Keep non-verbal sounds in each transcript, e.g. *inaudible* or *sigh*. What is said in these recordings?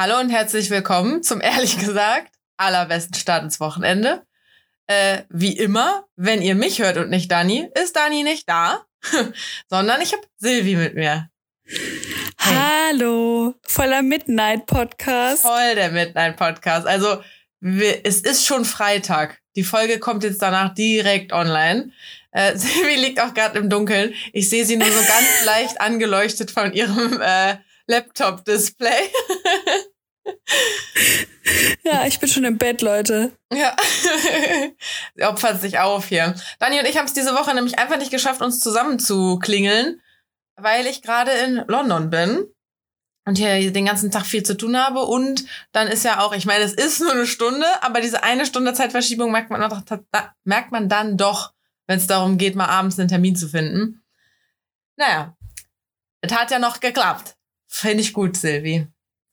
Hallo und herzlich willkommen zum ehrlich gesagt allerbesten Start ins Wochenende. Äh, wie immer, wenn ihr mich hört und nicht Dani, ist Dani nicht da, *laughs* sondern ich habe Silvi mit mir. Hey. Hallo, voller Midnight Podcast. Voll der Midnight Podcast. Also wir, es ist schon Freitag. Die Folge kommt jetzt danach direkt online. Äh, *laughs* Silvi liegt auch gerade im Dunkeln. Ich sehe sie nur so ganz *laughs* leicht angeleuchtet von ihrem äh, Laptop-Display. Ja, ich bin schon im Bett, Leute. Ja, sie *laughs* opfert sich auf hier. Dani und ich haben es diese Woche nämlich einfach nicht geschafft, uns zusammen zu klingeln, weil ich gerade in London bin und hier den ganzen Tag viel zu tun habe. Und dann ist ja auch, ich meine, es ist nur eine Stunde, aber diese eine Stunde Zeitverschiebung merkt man, doch, merkt man dann doch, wenn es darum geht, mal abends einen Termin zu finden. Naja, es hat ja noch geklappt. Finde ich gut, Silvi.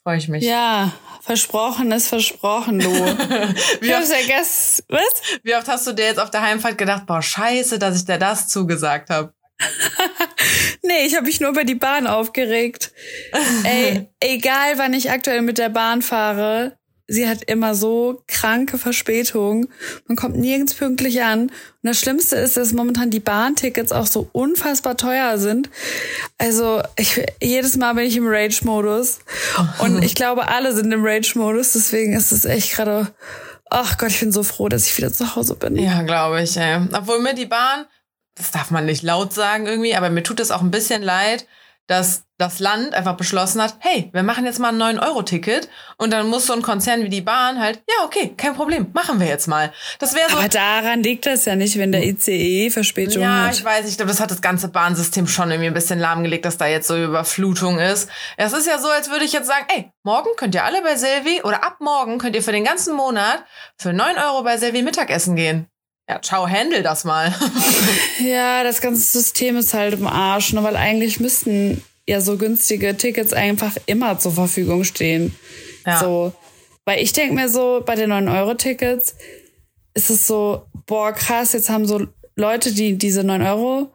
Freue ich mich. Ja, versprochen ist versprochen, du. *laughs* Wie ich oft, ja gest was? Wie oft hast du dir jetzt auf der Heimfahrt gedacht, boah, scheiße, dass ich dir das zugesagt habe? *laughs* nee, ich habe mich nur über die Bahn aufgeregt. Ey, *laughs* egal wann ich aktuell mit der Bahn fahre, sie hat immer so kranke Verspätungen. Man kommt nirgends pünktlich an. Und das Schlimmste ist, dass momentan die Bahntickets auch so unfassbar teuer sind. Also ich, jedes Mal bin ich im Rage-Modus. Und *laughs* ich glaube, alle sind im Rage-Modus. Deswegen ist es echt gerade, ach Gott, ich bin so froh, dass ich wieder zu Hause bin. Ja, glaube ich. Ey. Obwohl mir die Bahn, das darf man nicht laut sagen irgendwie, aber mir tut es auch ein bisschen leid, dass das Land einfach beschlossen hat, hey, wir machen jetzt mal ein 9-Euro-Ticket und dann muss so ein Konzern wie die Bahn halt, ja, okay, kein Problem, machen wir jetzt mal. Das wäre so. Aber daran liegt das ja nicht, wenn der ICE Verspätung ja, hat. Ja, ich weiß, ich glaube, das hat das ganze Bahnsystem schon irgendwie ein bisschen lahmgelegt, dass da jetzt so Überflutung ist. Es ist ja so, als würde ich jetzt sagen, ey, morgen könnt ihr alle bei Selvi oder ab morgen könnt ihr für den ganzen Monat für 9 Euro bei Selvi Mittagessen gehen. Ja, ciao, handle das mal. *laughs* ja, das ganze System ist halt im Arsch, ne, weil eigentlich müssten ja so günstige Tickets einfach immer zur Verfügung stehen. Ja. So. Weil ich denke mir so, bei den 9-Euro-Tickets ist es so, boah, krass, jetzt haben so Leute, die diese 9 Euro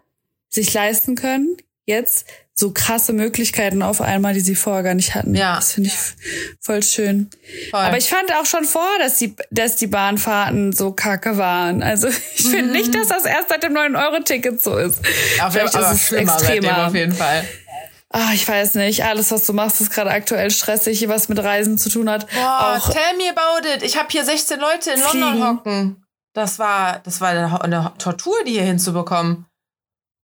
sich leisten können, jetzt so krasse Möglichkeiten auf einmal, die sie vorher gar nicht hatten. Ja. Das finde ich voll schön. Voll. Aber ich fand auch schon vor, dass die, dass die Bahnfahrten so kacke waren. Also *laughs* ich finde mhm. nicht, dass das erst seit dem 9-Euro-Ticket so ist. Ja, vielleicht ist es extremer. auf jeden Fall. Ah, ich weiß nicht. Alles, was du machst, ist gerade aktuell stressig, was mit Reisen zu tun hat. Boah, auch tell me about it. Ich habe hier 16 Leute in fliegen. London hocken. Das war, das war eine, eine Tortur, die hier hinzubekommen.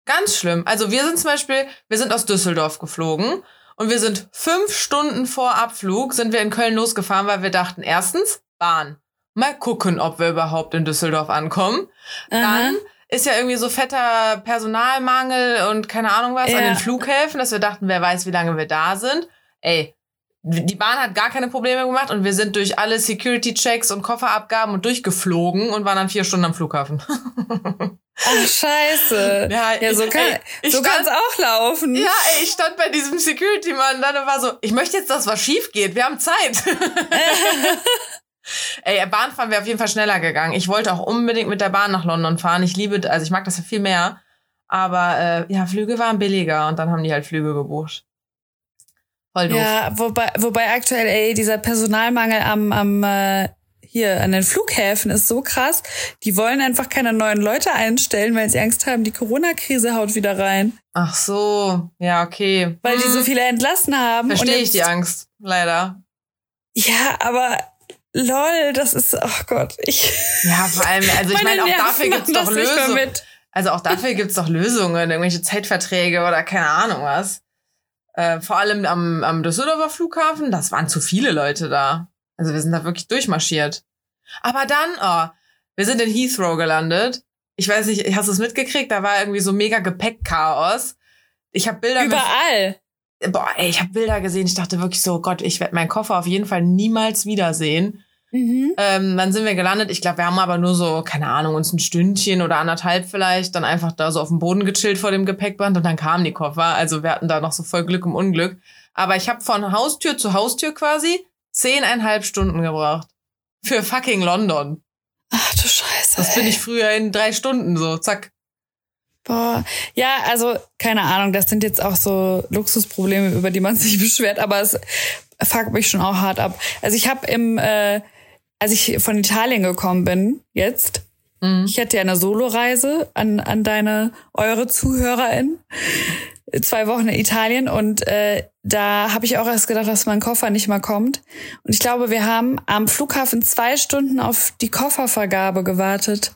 Ganz schlimm. Also wir sind zum Beispiel, wir sind aus Düsseldorf geflogen und wir sind fünf Stunden vor Abflug sind wir in Köln losgefahren, weil wir dachten, erstens, Bahn. Mal gucken, ob wir überhaupt in Düsseldorf ankommen. Aha. Dann ist ja irgendwie so fetter Personalmangel und keine Ahnung was ja. an den Flughäfen, dass wir dachten, wer weiß, wie lange wir da sind. Ey, die Bahn hat gar keine Probleme gemacht und wir sind durch alle Security-Checks und Kofferabgaben und durchgeflogen und waren dann vier Stunden am Flughafen. Ach, scheiße. Ja, ja so, kann, ey, so kann's auch laufen. Ja, ey, ich stand bei diesem Security-Mann dann und war so, ich möchte jetzt, dass was schief geht. Wir haben Zeit. *laughs* ey, Bahnfahren wäre auf jeden Fall schneller gegangen. Ich wollte auch unbedingt mit der Bahn nach London fahren. Ich liebe, also ich mag das ja viel mehr. Aber äh, ja, Flüge waren billiger und dann haben die halt Flüge gebucht. Voll doof. Ja, wobei, wobei aktuell, ey, dieser Personalmangel am, am äh, hier an den Flughäfen ist so krass. Die wollen einfach keine neuen Leute einstellen, weil sie Angst haben, die Corona-Krise haut wieder rein. Ach so, ja, okay. Weil hm. die so hm. viele entlassen haben. Verstehe ich die Angst, leider. Ja, aber lol, das ist, ach oh Gott, ich. Ja, vor allem, also ich meine, auch dafür gibt's doch Lösungen. Also auch dafür gibt's doch Lösungen, irgendwelche Zeitverträge oder keine Ahnung was. Äh, vor allem am, am Düsseldorfer Flughafen, das waren zu viele Leute da. Also wir sind da wirklich durchmarschiert. Aber dann, oh, wir sind in Heathrow gelandet. Ich weiß nicht, hast du es mitgekriegt? Da war irgendwie so mega Gepäckchaos. Ich habe Bilder überall. Boah, ey, ich habe Bilder gesehen. Ich dachte wirklich so, Gott, ich werde meinen Koffer auf jeden Fall niemals wiedersehen. Mhm. Ähm, dann sind wir gelandet. Ich glaube, wir haben aber nur so, keine Ahnung, uns ein Stündchen oder anderthalb vielleicht, dann einfach da so auf dem Boden gechillt vor dem Gepäckband und dann kamen die Koffer. Also wir hatten da noch so voll Glück im Unglück. Aber ich habe von Haustür zu Haustür quasi zehneinhalb Stunden gebraucht. Für fucking London. Ach du Scheiße. Das bin ich früher in drei Stunden so, zack. Boah, ja, also keine Ahnung, das sind jetzt auch so Luxusprobleme, über die man sich *laughs* beschwert, aber es, fuckt mich schon auch hart ab. Also ich habe im, äh, als ich von Italien gekommen bin, jetzt, mhm. ich hatte ja eine Soloreise an, an deine, eure ZuhörerInnen zwei Wochen in Italien und äh, da habe ich auch erst gedacht, dass mein Koffer nicht mal kommt. Und ich glaube, wir haben am Flughafen zwei Stunden auf die Koffervergabe gewartet.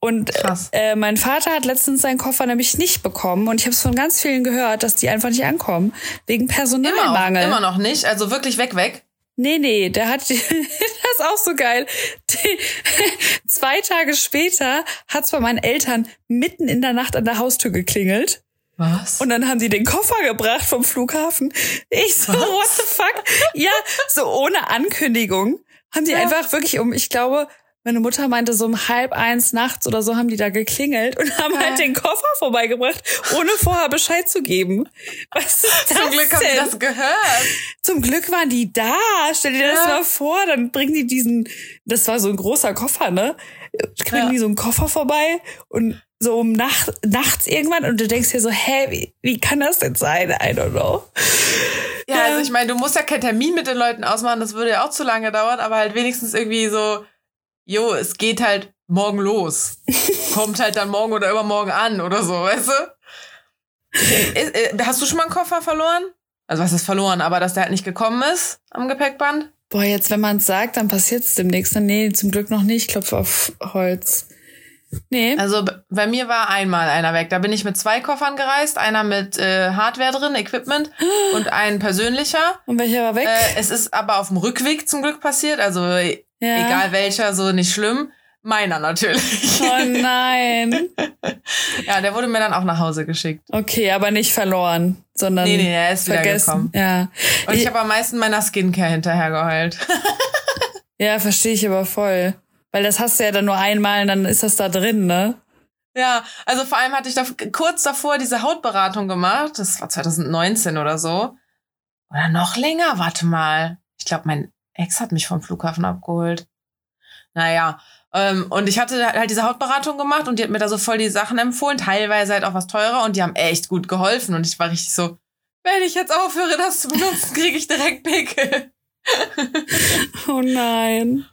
Und äh, mein Vater hat letztens seinen Koffer nämlich nicht bekommen und ich habe es von ganz vielen gehört, dass die einfach nicht ankommen wegen Personalmangel. Immer, immer noch nicht, also wirklich weg weg. Nee, nee, der hat *laughs* auch so geil. *laughs* Zwei Tage später hat's bei meinen Eltern mitten in der Nacht an der Haustür geklingelt. Was? Und dann haben die den Koffer gebracht vom Flughafen. Ich so, Was? what the fuck? Ja, so ohne Ankündigung. Haben die ja. einfach wirklich um, ich glaube, meine Mutter meinte, so um halb eins nachts oder so haben die da geklingelt und haben halt den Koffer vorbeigebracht, ohne vorher Bescheid zu geben. Was ist das Zum Glück denn? haben die das gehört. Zum Glück waren die da. Stell dir ja. das mal vor, dann bringen die diesen, das war so ein großer Koffer, ne? Bringen ja. die so einen Koffer vorbei und so um Nacht, nachts irgendwann und du denkst dir so, hä, wie, wie kann das denn sein? I don't know. Ja, also ich meine, du musst ja keinen Termin mit den Leuten ausmachen, das würde ja auch zu lange dauern, aber halt wenigstens irgendwie so, jo, es geht halt morgen los. *laughs* Kommt halt dann morgen oder übermorgen an oder so, weißt du? Äh, äh, hast du schon mal einen Koffer verloren? Also was ist verloren, aber dass der halt nicht gekommen ist am Gepäckband? Boah, jetzt wenn man es sagt, dann passiert es demnächst. Nee, zum Glück noch nicht. Ich klopfe auf Holz. Nee. Also bei mir war einmal einer weg. Da bin ich mit zwei Koffern gereist. Einer mit äh, Hardware drin, Equipment *gasps* und ein persönlicher. Und welcher war weg? Äh, es ist aber auf dem Rückweg zum Glück passiert. Also ja. egal welcher, so nicht schlimm. Meiner natürlich. Oh nein. *laughs* ja, der wurde mir dann auch nach Hause geschickt. Okay, aber nicht verloren, sondern. Nee, nee, er ist vergessen. wieder gekommen. Ja. Und ich, ich habe am meisten meiner Skincare hinterher geheult. *laughs* ja, verstehe ich aber voll. Weil das hast du ja dann nur einmal und dann ist das da drin, ne? Ja, also vor allem hatte ich da kurz davor diese Hautberatung gemacht. Das war 2019 oder so. Oder noch länger, warte mal. Ich glaube, mein Ex hat mich vom Flughafen abgeholt. Naja, ähm, und ich hatte halt diese Hautberatung gemacht und die hat mir da so voll die Sachen empfohlen, teilweise halt auch was teurer und die haben echt gut geholfen. Und ich war richtig so, wenn ich jetzt aufhöre, das zu benutzen, *laughs* kriege ich direkt Pickel. *laughs* oh nein.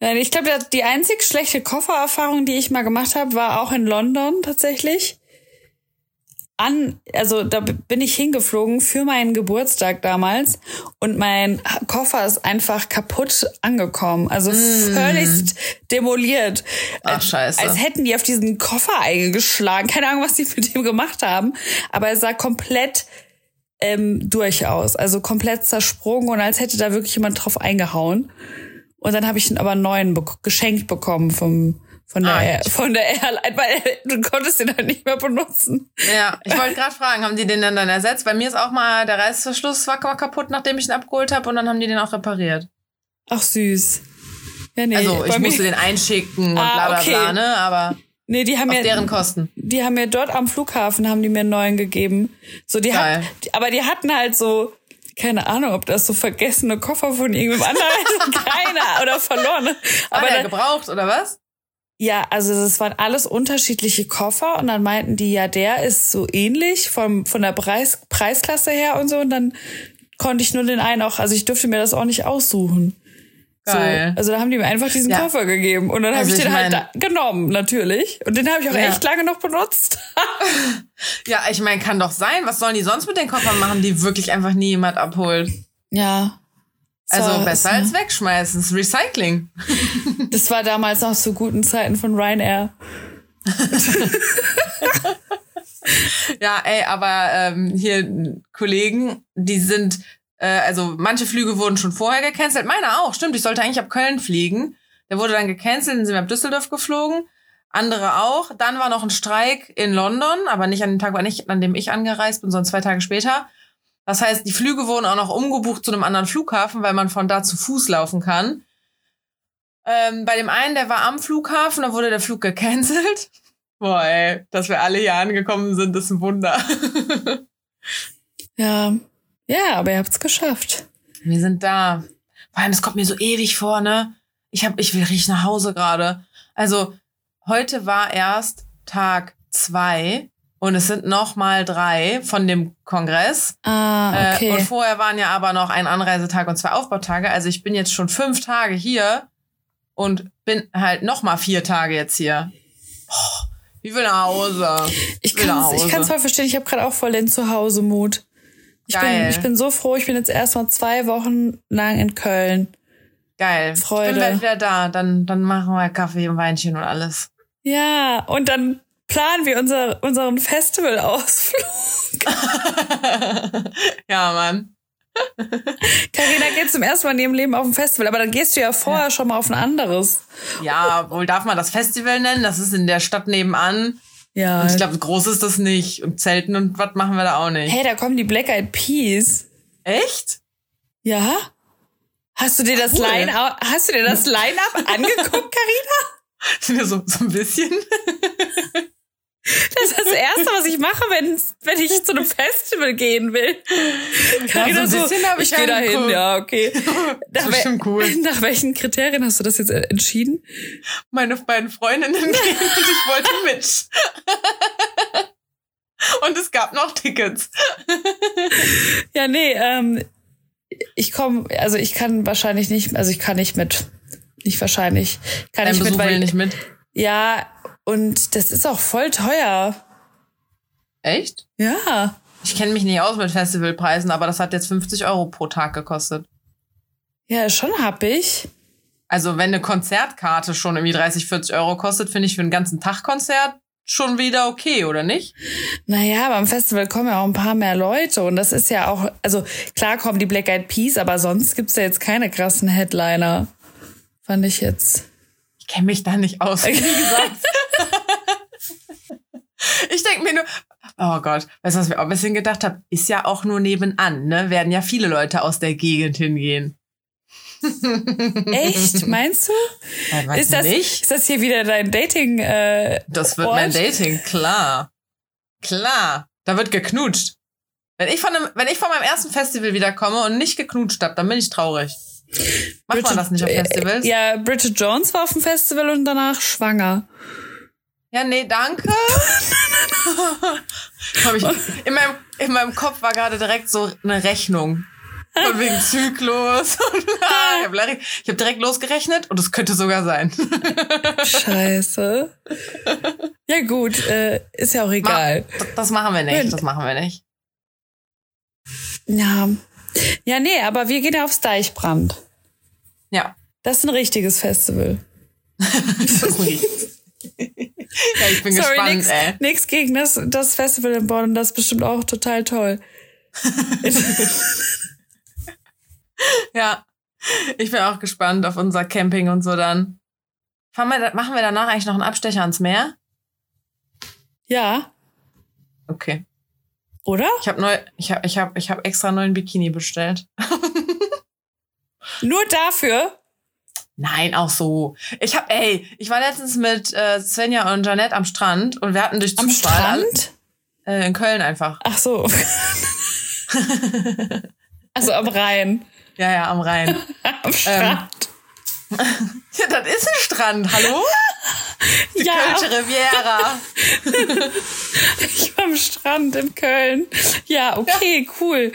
Ich glaube, die einzig schlechte Koffererfahrung, die ich mal gemacht habe, war auch in London tatsächlich. An, also da bin ich hingeflogen für meinen Geburtstag damals und mein Koffer ist einfach kaputt angekommen, also mm. völlig demoliert. Ach scheiße. Als hätten die auf diesen Koffer eingeschlagen. Keine Ahnung, was die mit dem gemacht haben, aber er sah komplett ähm, durchaus, also komplett zersprungen und als hätte da wirklich jemand drauf eingehauen. Und dann habe ich ihn aber einen neuen be geschenkt bekommen vom von der, ah, von der Airline, weil du konntest den halt nicht mehr benutzen. Ja, ich wollte gerade fragen, haben die den dann, dann ersetzt? Bei mir ist auch mal der Reißverschluss war kaputt, nachdem ich ihn abgeholt habe und dann haben die den auch repariert. Ach süß. Ja, nee, also ich musste den einschicken und ah, bla bla okay. bla, ne? Aber nee, die haben auf mir, deren Kosten. Die haben mir dort am Flughafen haben die mir einen neuen gegeben. So, die Geil. hat, aber die hatten halt so keine Ahnung, ob das so vergessene Koffer von irgendeinem anderen, *laughs* keiner oder verloren. Aber der gebraucht oder was? Ja, also das waren alles unterschiedliche Koffer und dann meinten die, ja, der ist so ähnlich vom, von der Preis, Preisklasse her und so und dann konnte ich nur den einen auch, also ich durfte mir das auch nicht aussuchen. Geil. So, also da haben die mir einfach diesen ja. Koffer gegeben und dann also habe ich den halt mein, halt genommen, natürlich. Und den habe ich auch ja. echt lange noch benutzt. *laughs* ja, ich meine, kann doch sein. Was sollen die sonst mit den Koffern machen, die wirklich einfach nie jemand abholt? Ja. Also so, besser als wegschmeißen. Das ist Recycling. *laughs* das war damals noch zu guten Zeiten von Ryanair. *laughs* ja, ey, aber ähm, hier Kollegen, die sind äh, also manche Flüge wurden schon vorher gecancelt. Meiner auch, stimmt. Ich sollte eigentlich ab Köln fliegen. Der wurde dann gecancelt, dann sind wir ab Düsseldorf geflogen. Andere auch. Dann war noch ein Streik in London, aber nicht an dem Tag, war nicht, an dem ich angereist bin, sondern zwei Tage später. Das heißt, die Flüge wurden auch noch umgebucht zu einem anderen Flughafen, weil man von da zu Fuß laufen kann. Ähm, bei dem einen, der war am Flughafen, da wurde der Flug gecancelt. *laughs* Boah, ey, dass wir alle hier angekommen sind, ist ein Wunder. ja, ja, aber ihr habt's geschafft. Wir sind da. Vor allem, es kommt mir so ewig vor, ne? Ich hab, ich will richtig nach Hause gerade. Also, heute war erst Tag zwei Und es sind noch mal drei von dem Kongress. Ah, okay. Äh, und vorher waren ja aber noch ein Anreisetag und zwei Aufbautage. Also ich bin jetzt schon fünf Tage hier und bin halt noch mal vier Tage jetzt hier. Boah, ich will nach Hause. Ich kann es voll verstehen. Ich habe gerade auch voll den Zuhause-Mut. Ich bin, ich bin so froh. Ich bin jetzt erstmal zwei Wochen lang in Köln. Geil. Freude. Ich bin bald wieder da. Dann, dann machen wir Kaffee und Weinchen und alles. Ja, und dann planen wir unser, unseren Festivalausflug. *laughs* ja, Mann. *laughs* Carina geht zum ersten Mal in ihrem Leben auf ein Festival, aber dann gehst du ja vorher ja. schon mal auf ein anderes. Ja, wohl darf man das Festival nennen? Das ist in der Stadt nebenan. Ja. Und ich glaube, groß ist das nicht. Und Zelten und was machen wir da auch nicht. Hey, da kommen die Black Eyed Peas. Echt? Ja. Hast du dir das cool. Line hast du dir das *laughs* Line-up angeguckt, Carina? so, so ein bisschen. Das ist das Erste, was ich mache, wenn, wenn ich zu einem Festival gehen will. Carina so, so ich, ich gehe da hin, ja, okay. *laughs* Nach, das ist cool. *laughs* nach welchen Kriterien hast du das jetzt entschieden? Meine beiden Freundinnen gehen und ich wollte *laughs* mit. und es gab noch Tickets. ja, nee, ähm, ich komme, also ich kann wahrscheinlich nicht, also ich kann nicht mit. Nicht wahrscheinlich. Kann Dein nicht Besuch mit, weil, nicht mit. Ja, und das ist auch voll teuer. Echt? Ja. Ich kenne mich nicht aus mit Festivalpreisen, aber das hat jetzt 50 Euro pro Tag gekostet. Ja, schon hab ich. Also, wenn eine Konzertkarte schon irgendwie 30, 40 Euro kostet, finde ich für einen ganzen Tag Konzert schon wieder okay, oder nicht? Naja, beim Festival kommen ja auch ein paar mehr Leute und das ist ja auch, also klar kommen die Black Eyed Peas, aber sonst gibt's ja jetzt keine krassen Headliner. Fand ich jetzt. Ich kenne mich da nicht aus, *laughs* wie gesagt. ich denke mir nur, oh Gott, weißt du, was ich auch ein bisschen gedacht habe? Ist ja auch nur nebenan, ne? Werden ja viele Leute aus der Gegend hingehen. Echt? *laughs* Meinst du? Ja, ist, das, nicht? ist das hier wieder dein Dating? Äh, das wird Ort? mein Dating, klar. Klar. Da wird geknutscht. Wenn ich, von einem, wenn ich von meinem ersten Festival wiederkomme und nicht geknutscht habe, dann bin ich traurig. Macht Bridget, man das nicht auf Festivals? Ja, Bridget Jones war auf dem Festival und danach schwanger. Ja, nee, danke. *laughs* ich, in, meinem, in meinem Kopf war gerade direkt so eine Rechnung. Von wegen Zyklus. ich habe hab direkt losgerechnet und es könnte sogar sein. Scheiße. Ja gut, äh, ist ja auch egal. Ma das machen wir nicht, das machen wir nicht. Ja. Ja, nee, aber wir gehen ja aufs Deichbrand. Ja. Das ist ein richtiges Festival. *laughs* Sorry. ja, ich bin Sorry, gespannt, nix, ey. Nix gegen das, das Festival in Bonn, das ist bestimmt auch total toll. *laughs* ja, ich bin auch gespannt auf unser Camping und so dann. Wir, machen wir danach eigentlich noch einen Abstecher ans Meer? Ja. Okay. Oder? Ich habe neu, ich habe, ich habe, ich habe extra neuen Bikini bestellt. *laughs* Nur dafür? Nein, auch so. Ich hab, ey, ich war letztens mit äh, Svenja und Janette am Strand und wir hatten durch am Zufall Strand? Äh, in Köln einfach. Ach so. *laughs* also am Rhein. Ja, ja, am Rhein. *laughs* am Strand. Ähm, *laughs* ja, das ist ein Strand, hallo? Die ja. Kölsche Riviera. ich war am Strand in Köln. Ja, okay, ja. cool.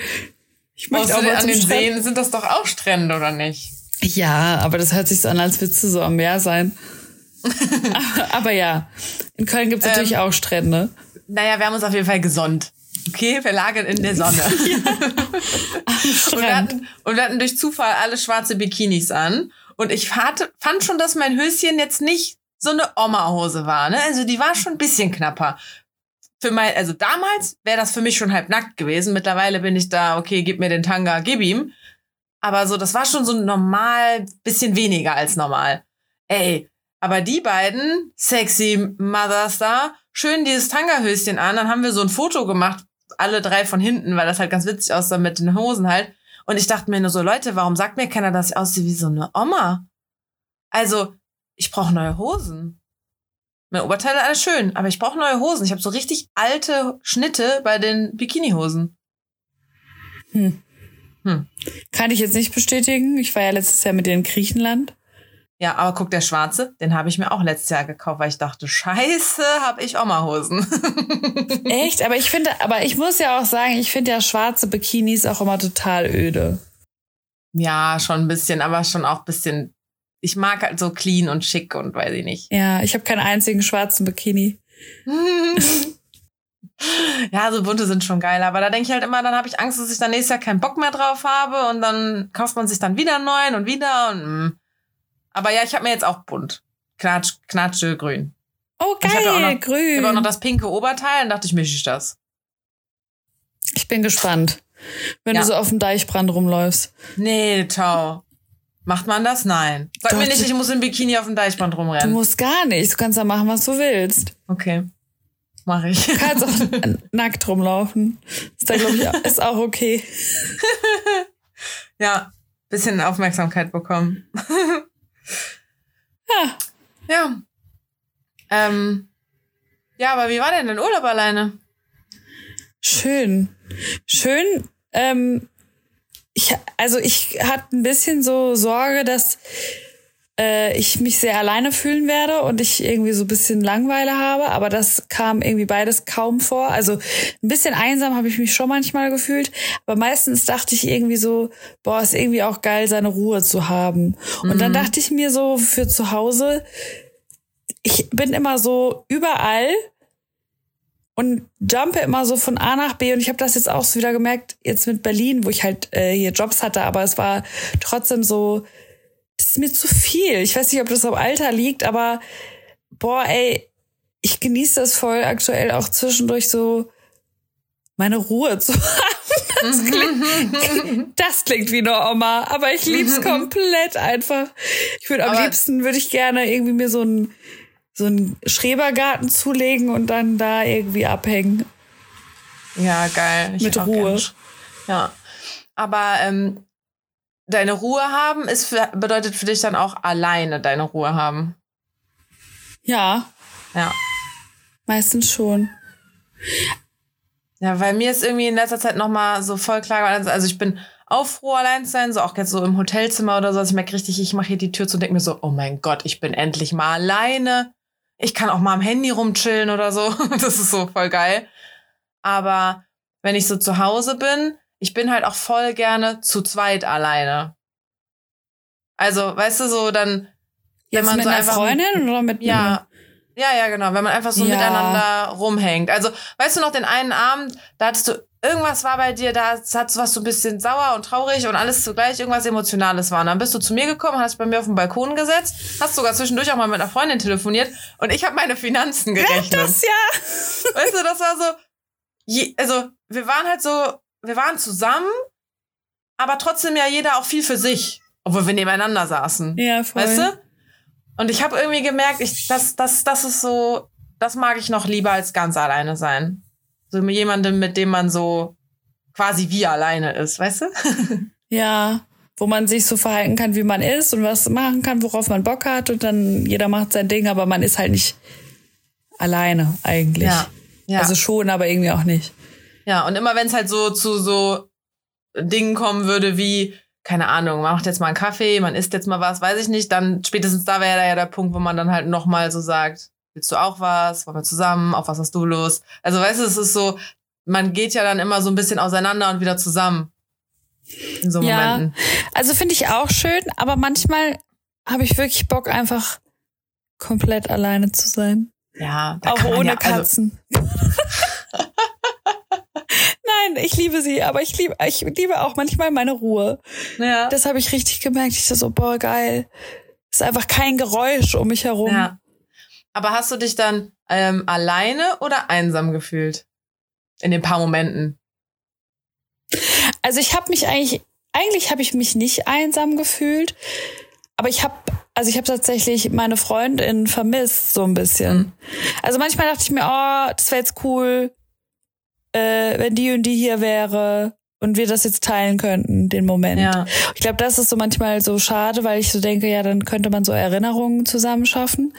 Ich möchte auch mal an den Strand. Seen sind das doch auch Strände, oder nicht? Ja, aber das hört sich so an, als würdest du so am Meer sein. *laughs* aber ja, in Köln gibt es natürlich ähm, auch Strände. Naja, wir haben uns auf jeden Fall gesonnt. Okay, wir lagen in der *laughs* Sonne. und, wir hatten, und wir hatten durch Zufall alle schwarze Bikinis an. Und ich hatte, fand schon, dass mein Höschen jetzt nicht so eine Oma-Hose war. Ne? Also die war schon ein bisschen knapper. Für mein, also damals wäre das für mich schon halb nackt gewesen. Mittlerweile bin ich da, okay, gib mir den Tanga, gib ihm. Aber so, das war schon so normal, bisschen weniger als normal. Ey, aber die beiden sexy Mothers da, schön dieses Tanga-Höschen an, dann haben wir so ein Foto gemacht, alle drei von hinten, weil das halt ganz witzig aussah mit den Hosen halt. Und ich dachte mir nur so, Leute, warum sagt mir keiner, dass ich aussehe wie so eine Oma? Also, ich brauche neue Hosen. Meine Oberteile alles schön, aber ich brauche neue Hosen. Ich habe so richtig alte Schnitte bei den Bikini-Hosen. Hm. Hm. Kann ich jetzt nicht bestätigen. Ich war ja letztes Jahr mit dir in Griechenland. Ja, aber guck, der schwarze, den habe ich mir auch letztes Jahr gekauft, weil ich dachte, scheiße, habe ich Oma-Hosen. *laughs* Echt? Aber ich finde, aber ich muss ja auch sagen, ich finde ja schwarze Bikinis auch immer total öde. Ja, schon ein bisschen, aber schon auch ein bisschen. Ich mag halt so clean und schick und weiß ich nicht. Ja, ich habe keinen einzigen schwarzen Bikini. *laughs* ja, so bunte sind schon geil, aber da denke ich halt immer, dann habe ich Angst, dass ich dann nächstes Jahr keinen Bock mehr drauf habe und dann kauft man sich dann wieder einen neuen und wieder und mm. Aber ja, ich habe mir jetzt auch bunt. Knatsch, Knatsche, grün. Oh, geil, ich noch, grün. Ich habe auch noch das pinke Oberteil und dachte ich, mische ich das. Ich bin gespannt, wenn ja. du so auf dem Deichbrand rumläufst. Nee, ciao. Macht man das? Nein. Sag Doch, mir nicht, ich muss im Bikini auf dem Deichbrand rumrennen. Du musst gar nicht. Du kannst ja machen, was du willst. Okay. Mache ich. Du kannst auch *laughs* nackt rumlaufen. Ist da, glaube ich, *laughs* ist auch okay. ja, bisschen Aufmerksamkeit bekommen. *laughs* ja. Ja. Ähm, ja, aber wie war denn dein Urlaub alleine? Schön. Schön. Ähm, ich, also ich hatte ein bisschen so Sorge, dass äh, ich mich sehr alleine fühlen werde und ich irgendwie so ein bisschen Langeweile habe, aber das kam irgendwie beides kaum vor. Also ein bisschen einsam habe ich mich schon manchmal gefühlt, aber meistens dachte ich irgendwie so, boah, ist irgendwie auch geil, seine Ruhe zu haben. Mhm. Und dann mhm. dachte ich mir so für zu Hause, ich bin immer so überall und jumpe immer so von A nach B und ich habe das jetzt auch so wieder gemerkt jetzt mit Berlin, wo ich halt äh, hier Jobs hatte, aber es war trotzdem so das ist mir zu viel. Ich weiß nicht, ob das am Alter liegt, aber boah, ey, ich genieße das voll aktuell auch zwischendurch so meine Ruhe zu *laughs* haben. Das klingt, *laughs* das klingt wie eine Oma, aber ich lieb's *laughs* komplett einfach. Ich würde am liebsten würde ich gerne irgendwie mir so einen so einen Schrebergarten zulegen und dann da irgendwie abhängen. Ja, geil. Ich Mit Ruhe. Ja. Aber ähm, deine Ruhe haben ist für, bedeutet für dich dann auch alleine deine Ruhe haben. Ja. Ja. Meistens schon. Ja, weil mir ist irgendwie in letzter Zeit nochmal so voll klar geworden, also ich bin auch froh, allein zu sein, so auch jetzt so im Hotelzimmer oder so. Also ich merke richtig, ich mache hier die Tür zu und denke mir so, oh mein Gott, ich bin endlich mal alleine. Ich kann auch mal am Handy rumchillen oder so. *laughs* Das ist so voll geil. Aber wenn ich so zu Hause bin, ich bin halt auch voll gerne zu zweit alleine. Also, weißt du, so dann, Jetzt wenn man mit so einer einfach, Freundin oder mit ja, ja, ja, genau, wenn man einfach so ja. miteinander rumhängt. Also, weißt du noch, den einen Abend, da hattest du, irgendwas war bei dir, da hattest du was so ein bisschen sauer und traurig und alles zugleich, irgendwas Emotionales war. Und dann bist du zu mir gekommen, hast bei mir auf den Balkon gesetzt, hast sogar zwischendurch auch mal mit einer Freundin telefoniert und ich habe meine Finanzen gerechnet. Das ja. Weißt du, das war so, je, also, wir waren halt so, wir waren zusammen, aber trotzdem ja jeder auch viel für sich, obwohl wir nebeneinander saßen. Ja, voll. Weißt du? Und ich habe irgendwie gemerkt, ich, das, das, das ist so, das mag ich noch lieber als ganz alleine sein. So mit jemandem, mit dem man so quasi wie alleine ist, weißt du? *laughs* ja, wo man sich so verhalten kann, wie man ist und was machen kann, worauf man Bock hat und dann jeder macht sein Ding, aber man ist halt nicht alleine eigentlich. Ja. ja. Also schon, aber irgendwie auch nicht. Ja, und immer wenn es halt so zu so Dingen kommen würde wie, keine Ahnung, man macht jetzt mal einen Kaffee, man isst jetzt mal was, weiß ich nicht, dann spätestens da wäre ja der Punkt, wo man dann halt nochmal so sagt, willst du auch was? Wollen wir zusammen? Auf was hast du Lust? Also weißt du, es ist so, man geht ja dann immer so ein bisschen auseinander und wieder zusammen. In so ja, Momenten. Also finde ich auch schön, aber manchmal habe ich wirklich Bock, einfach komplett alleine zu sein. Ja, auch ohne ja, also Katzen. *laughs* Nein, ich liebe sie, aber ich liebe, ich liebe auch manchmal meine Ruhe. Ja. Das habe ich richtig gemerkt. Ich so, boah, geil. Ist einfach kein Geräusch um mich herum. Ja. Aber hast du dich dann ähm, alleine oder einsam gefühlt? In den paar Momenten? Also ich habe mich eigentlich, eigentlich habe ich mich nicht einsam gefühlt, aber ich habe also ich habe tatsächlich meine Freundin vermisst so ein bisschen. Mhm. Also manchmal dachte ich mir, oh, das wäre jetzt cool, äh, wenn die und die hier wäre und wir das jetzt teilen könnten, den Moment. Ja. Ich glaube, das ist so manchmal so schade, weil ich so denke, ja, dann könnte man so Erinnerungen zusammen schaffen.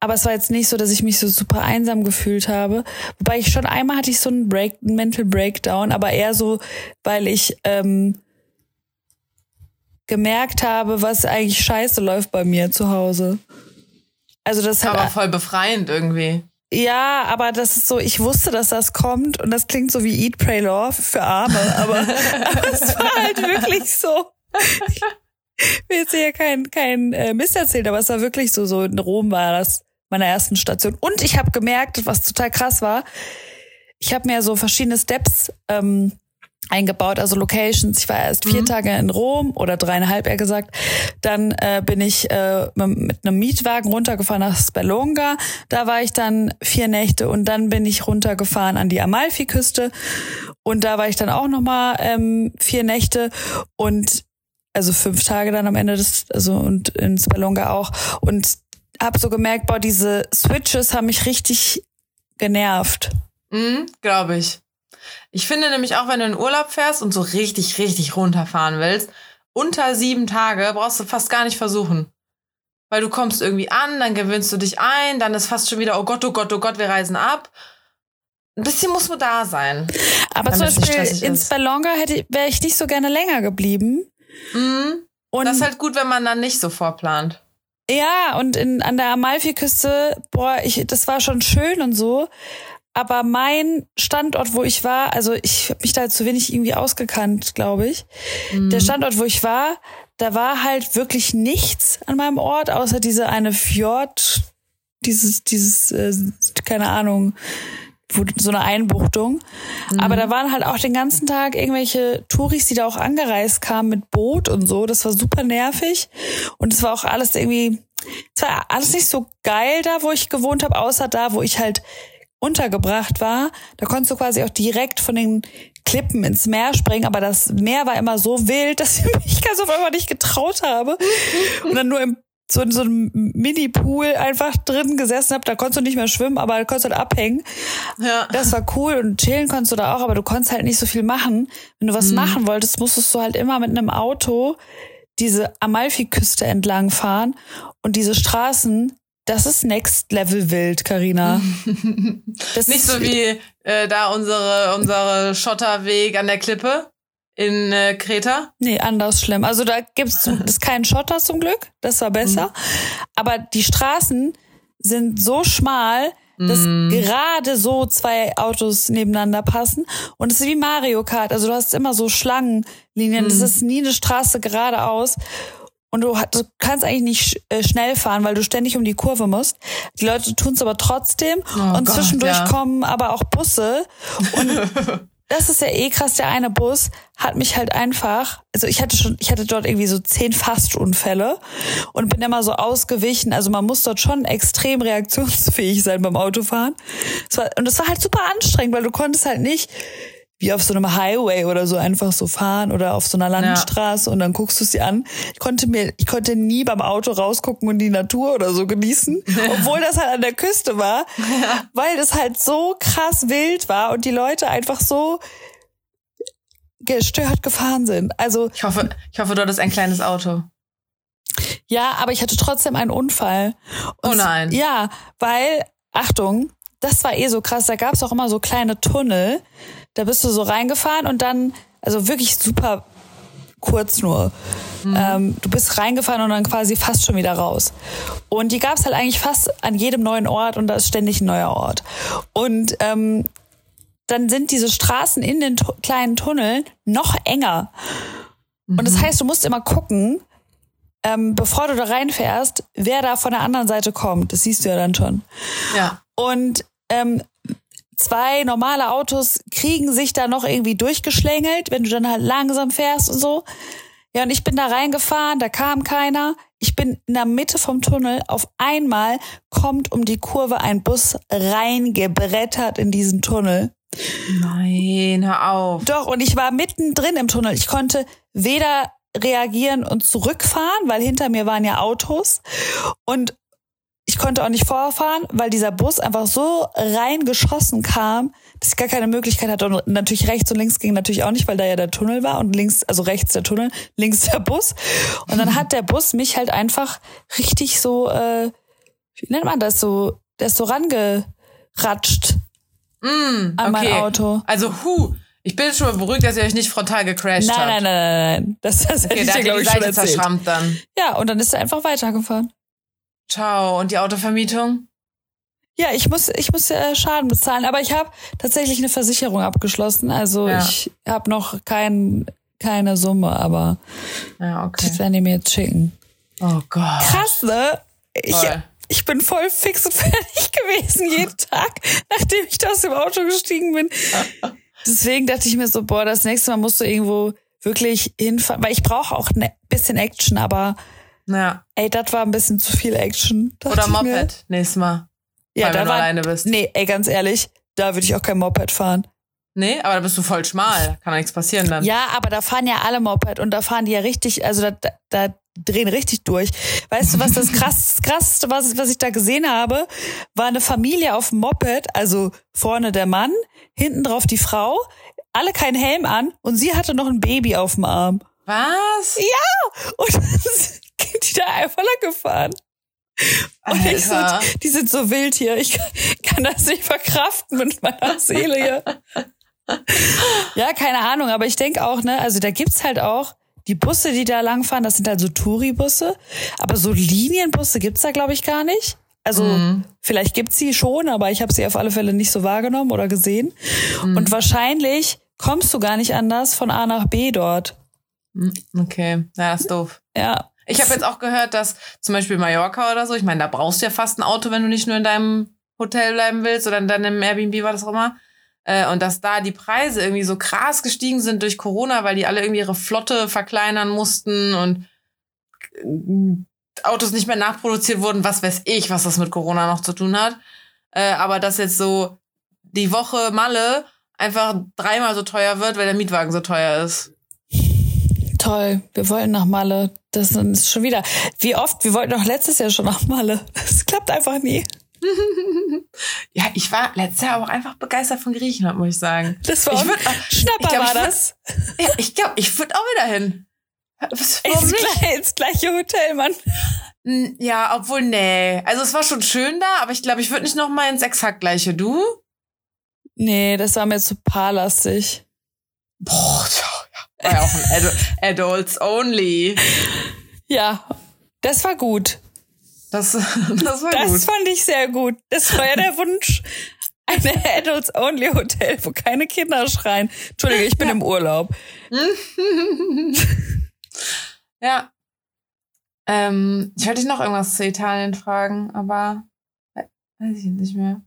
Aber es war jetzt nicht so, dass ich mich so super einsam gefühlt habe. Wobei ich schon einmal hatte ich so einen Break, einen Mental Breakdown, aber eher so, weil ich ähm, gemerkt habe, was eigentlich scheiße läuft bei mir zu Hause. Also das hat aber voll befreiend irgendwie. Ja, aber das ist so, ich wusste, dass das kommt und das klingt so wie Eat, Pray, Love für Arme, aber, *laughs* aber es war halt wirklich so. Ich will jetzt hier kein, kein äh, Mist erzählen, aber es war wirklich so, so in Rom war das meine ersten Station. Und ich habe gemerkt, was total krass war, ich habe mir so verschiedene Steps ähm, eingebaut, also Locations. Ich war erst vier mhm. Tage in Rom oder dreieinhalb eher gesagt. Dann äh, bin ich äh, mit einem Mietwagen runtergefahren nach Spelonga. Da war ich dann vier Nächte und dann bin ich runtergefahren an die Amalfi-Küste und da war ich dann auch nochmal ähm, vier Nächte und also fünf Tage dann am Ende des, also und in Spelonga auch und habe so gemerkt, boah, diese Switches haben mich richtig genervt. Mhm, Glaube ich. Ich finde nämlich auch, wenn du in Urlaub fährst und so richtig, richtig runterfahren willst, unter sieben Tage brauchst du fast gar nicht versuchen. Weil du kommst irgendwie an, dann gewöhnst du dich ein, dann ist fast schon wieder, oh Gott, oh Gott, oh Gott, wir reisen ab. Ein bisschen muss man da sein. Aber zum Beispiel in Spelonga wäre ich nicht so gerne länger geblieben. Mhm. Und das ist halt gut, wenn man dann nicht so vorplant. Ja, und in, an der Amalfi-Küste, boah, ich, das war schon schön und so. Aber mein Standort, wo ich war, also ich habe mich da zu wenig irgendwie ausgekannt, glaube ich. Mhm. Der Standort, wo ich war, da war halt wirklich nichts an meinem Ort, außer diese eine Fjord, dieses, dieses, äh, keine Ahnung, so eine Einbuchtung. Mhm. Aber da waren halt auch den ganzen Tag irgendwelche Touris, die da auch angereist kamen mit Boot und so. Das war super nervig. Und es war auch alles irgendwie, es war alles nicht so geil da, wo ich gewohnt habe, außer da, wo ich halt untergebracht war, da konntest du quasi auch direkt von den Klippen ins Meer springen, aber das Meer war immer so wild, *laughs* dass ich mich ganz auf einmal nicht getraut habe und dann nur im so in so einem Mini-Pool einfach drin gesessen habe. Da konntest du nicht mehr schwimmen, aber du konntest halt abhängen. Ja. Das war cool und chillen konntest du da auch, aber du konntest halt nicht so viel machen. Wenn du was mhm. machen wolltest, musstest du halt immer mit einem Auto diese Amalfi-Küste entlang fahren und diese Straßen das ist Next Level wild, Karina. *laughs* Nicht so wie äh, da unsere unsere Schotterweg an der Klippe in äh, Kreta. Nee, anders schlimm. Also da gibt's *laughs* ist kein Schotter zum Glück, das war besser, mhm. aber die Straßen sind so schmal, dass mm. gerade so zwei Autos nebeneinander passen. Und es ist wie Mario Kart. Also du hast immer so Schlangenlinien. Mm. Das ist nie eine Straße geradeaus und du, du kannst eigentlich nicht äh, schnell fahren, weil du ständig um die Kurve musst. Die Leute tun es aber trotzdem oh und Gott, zwischendurch ja. kommen aber auch Busse und *laughs* das ist ja eh krass. Der eine Bus hat mich halt einfach, also ich hatte schon, ich hatte dort irgendwie so zehn Fastunfälle und bin immer so ausgewichen. Also man muss dort schon extrem reaktionsfähig sein beim Autofahren. War, und es war halt super anstrengend, weil du konntest halt nicht wie auf so einem Highway oder so einfach so fahren oder auf so einer Landstraße ja. und dann guckst du sie an. Ich konnte mir, ich konnte nie beim Auto rausgucken und die Natur oder so genießen, *laughs* obwohl das halt an der Küste war, ja. weil das halt so krass wild war und die Leute einfach so gestört gefahren sind. Also ich hoffe, ich hoffe, dort ist ein kleines Auto. Ja, aber ich hatte trotzdem einen Unfall. Und oh nein. Ja, weil Achtung, das war eh so krass. Da gab's auch immer so kleine Tunnel da bist du so reingefahren und dann, also wirklich super kurz nur. Mhm. Ähm, du bist reingefahren und dann quasi fast schon wieder raus. Und die gab es halt eigentlich fast an jedem neuen Ort und da ist ständig ein neuer Ort. Und ähm, dann sind diese Straßen in den kleinen Tunneln noch enger. Mhm. Und das mhm. heißt, du musst immer gucken, ähm, bevor du da reinfährst, wer da von der anderen Seite kommt. Das siehst du ja dann schon. Ja. Und ähm, zwei normale Autos kriegen sich da noch irgendwie durchgeschlängelt, wenn du dann halt langsam fährst und so. Ja, und ich bin da reingefahren, da kam keiner. Ich bin in der Mitte vom Tunnel. Auf einmal kommt um die Kurve ein Bus reingebrettert in diesen Tunnel. Nein, hör auf. Doch, und ich war mittendrin im Tunnel. Ich konnte weder reagieren und zurückfahren, weil hinter mir waren ja Autos. Und ich konnte auch nicht vorfahren, weil dieser Bus einfach so reingeschossen kam, dass ich gar keine Möglichkeit hatte. Und natürlich rechts und links ging natürlich auch nicht, weil da ja der Tunnel war und links, also rechts der Tunnel, *laughs* links der Bus. Und dann hat der Bus mich halt einfach richtig so, äh, wie nennt man das so, der ist so rangeratscht mm, an okay. mein Auto. Also, hu, Ich bin schon mal beruhigt, dass ihr euch nicht frontal gecrashed nein, habt. Nein, nein, nein, nein. Das, das okay, hätte ich dir, glaube ich, schon erzählt. dann. Ja, und dann ist er einfach weitergefahren. Ciao. Und die Autovermietung? Ja, ich muss, ich muss äh, Schaden bezahlen, aber ich habe tatsächlich eine Versicherung abgeschlossen. Also ja. ich habe noch kein, keine Summe, aber ja, okay. das werden die mir jetzt schicken. Oh Gott. Krass, ne? Ich, ich bin voll fix und *laughs* fertig gewesen jeden Tag, nachdem ich da aus dem Auto gestiegen bin. *laughs* Deswegen dachte ich mir so, boah, das nächste Mal musst du irgendwo wirklich hinfahren, weil ich brauche auch ein bisschen Action, aber ja. ey, das war ein bisschen zu viel Action. Oder Moped, nächstes Mal. Ja, da war, alleine bist. Nee, ey, ganz ehrlich, da würde ich auch kein Moped fahren. Nee, aber da bist du voll schmal. Kann ja nichts passieren dann. Ja, aber da fahren ja alle Moped und da fahren die ja richtig, also da, da, da drehen richtig durch. Weißt du, was das krass, *laughs* krasseste, was, was ich da gesehen habe, war eine Familie auf dem Moped, also vorne der Mann, hinten drauf die Frau, alle keinen Helm an und sie hatte noch ein Baby auf dem Arm. Was? Ja! Und *laughs* sind *laughs* die da einfach lang gefahren. Und ich so, die sind so wild hier. Ich kann das nicht verkraften mit meiner Seele hier. ja, keine Ahnung, aber ich denke auch, ne, also da gibt's halt auch die Busse, die da langfahren, das sind halt so Touri-Busse. Aber so Linienbusse gibt's da, glaube ich, gar nicht. Also mhm. vielleicht gibt's sie schon, aber ich habe sie auf alle Fälle nicht so wahrgenommen oder gesehen. Mhm. Und wahrscheinlich kommst du gar nicht anders von A nach B dort. Mhm. Okay, ja, ist doof. Ja. Ich habe jetzt auch gehört, dass zum Beispiel Mallorca oder so, ich meine, da brauchst du ja fast ein Auto, wenn du nicht nur in deinem Hotel bleiben willst oder in deinem Airbnb, war das auch immer. Äh, und dass da die Preise irgendwie so krass gestiegen sind durch Corona, weil die alle irgendwie ihre Flotte verkleinern mussten und äh, Autos nicht mehr nachproduziert wurden, was weiß ich, was das mit Corona noch zu tun hat. Äh, aber dass jetzt so die Woche Malle einfach dreimal so teuer wird, weil der Mietwagen so teuer ist. Toll, wir wollten nach Malle. Das ist schon wieder. Wie oft? Wir wollten auch letztes Jahr schon nach Malle. Das klappt einfach nie. *laughs* ja, ich war letztes Jahr auch einfach begeistert von Griechenland, muss ich sagen. Das war ich würd, Schnapper ich glaub, war das. Würd, ja, ich glaube, ich würde auch wieder hin. Was, ins, gleich, ins gleiche Hotel, Mann. Ja, obwohl, nee. Also es war schon schön da, aber ich glaube, ich würde nicht noch mal ins exakt gleiche. Du? Nee, das war mir zu paarlastig. Boah, ja. War ja auch ein Ad Adults Only. Ja, das war gut. Das, das war das gut. Das fand ich sehr gut. Das war ja der Wunsch. Eine Adults-Only-Hotel, wo keine Kinder schreien. Entschuldige, ich bin ja. im Urlaub. *laughs* ja. Ähm, ich wollte dich noch irgendwas zu Italien fragen, aber weiß ich nicht mehr.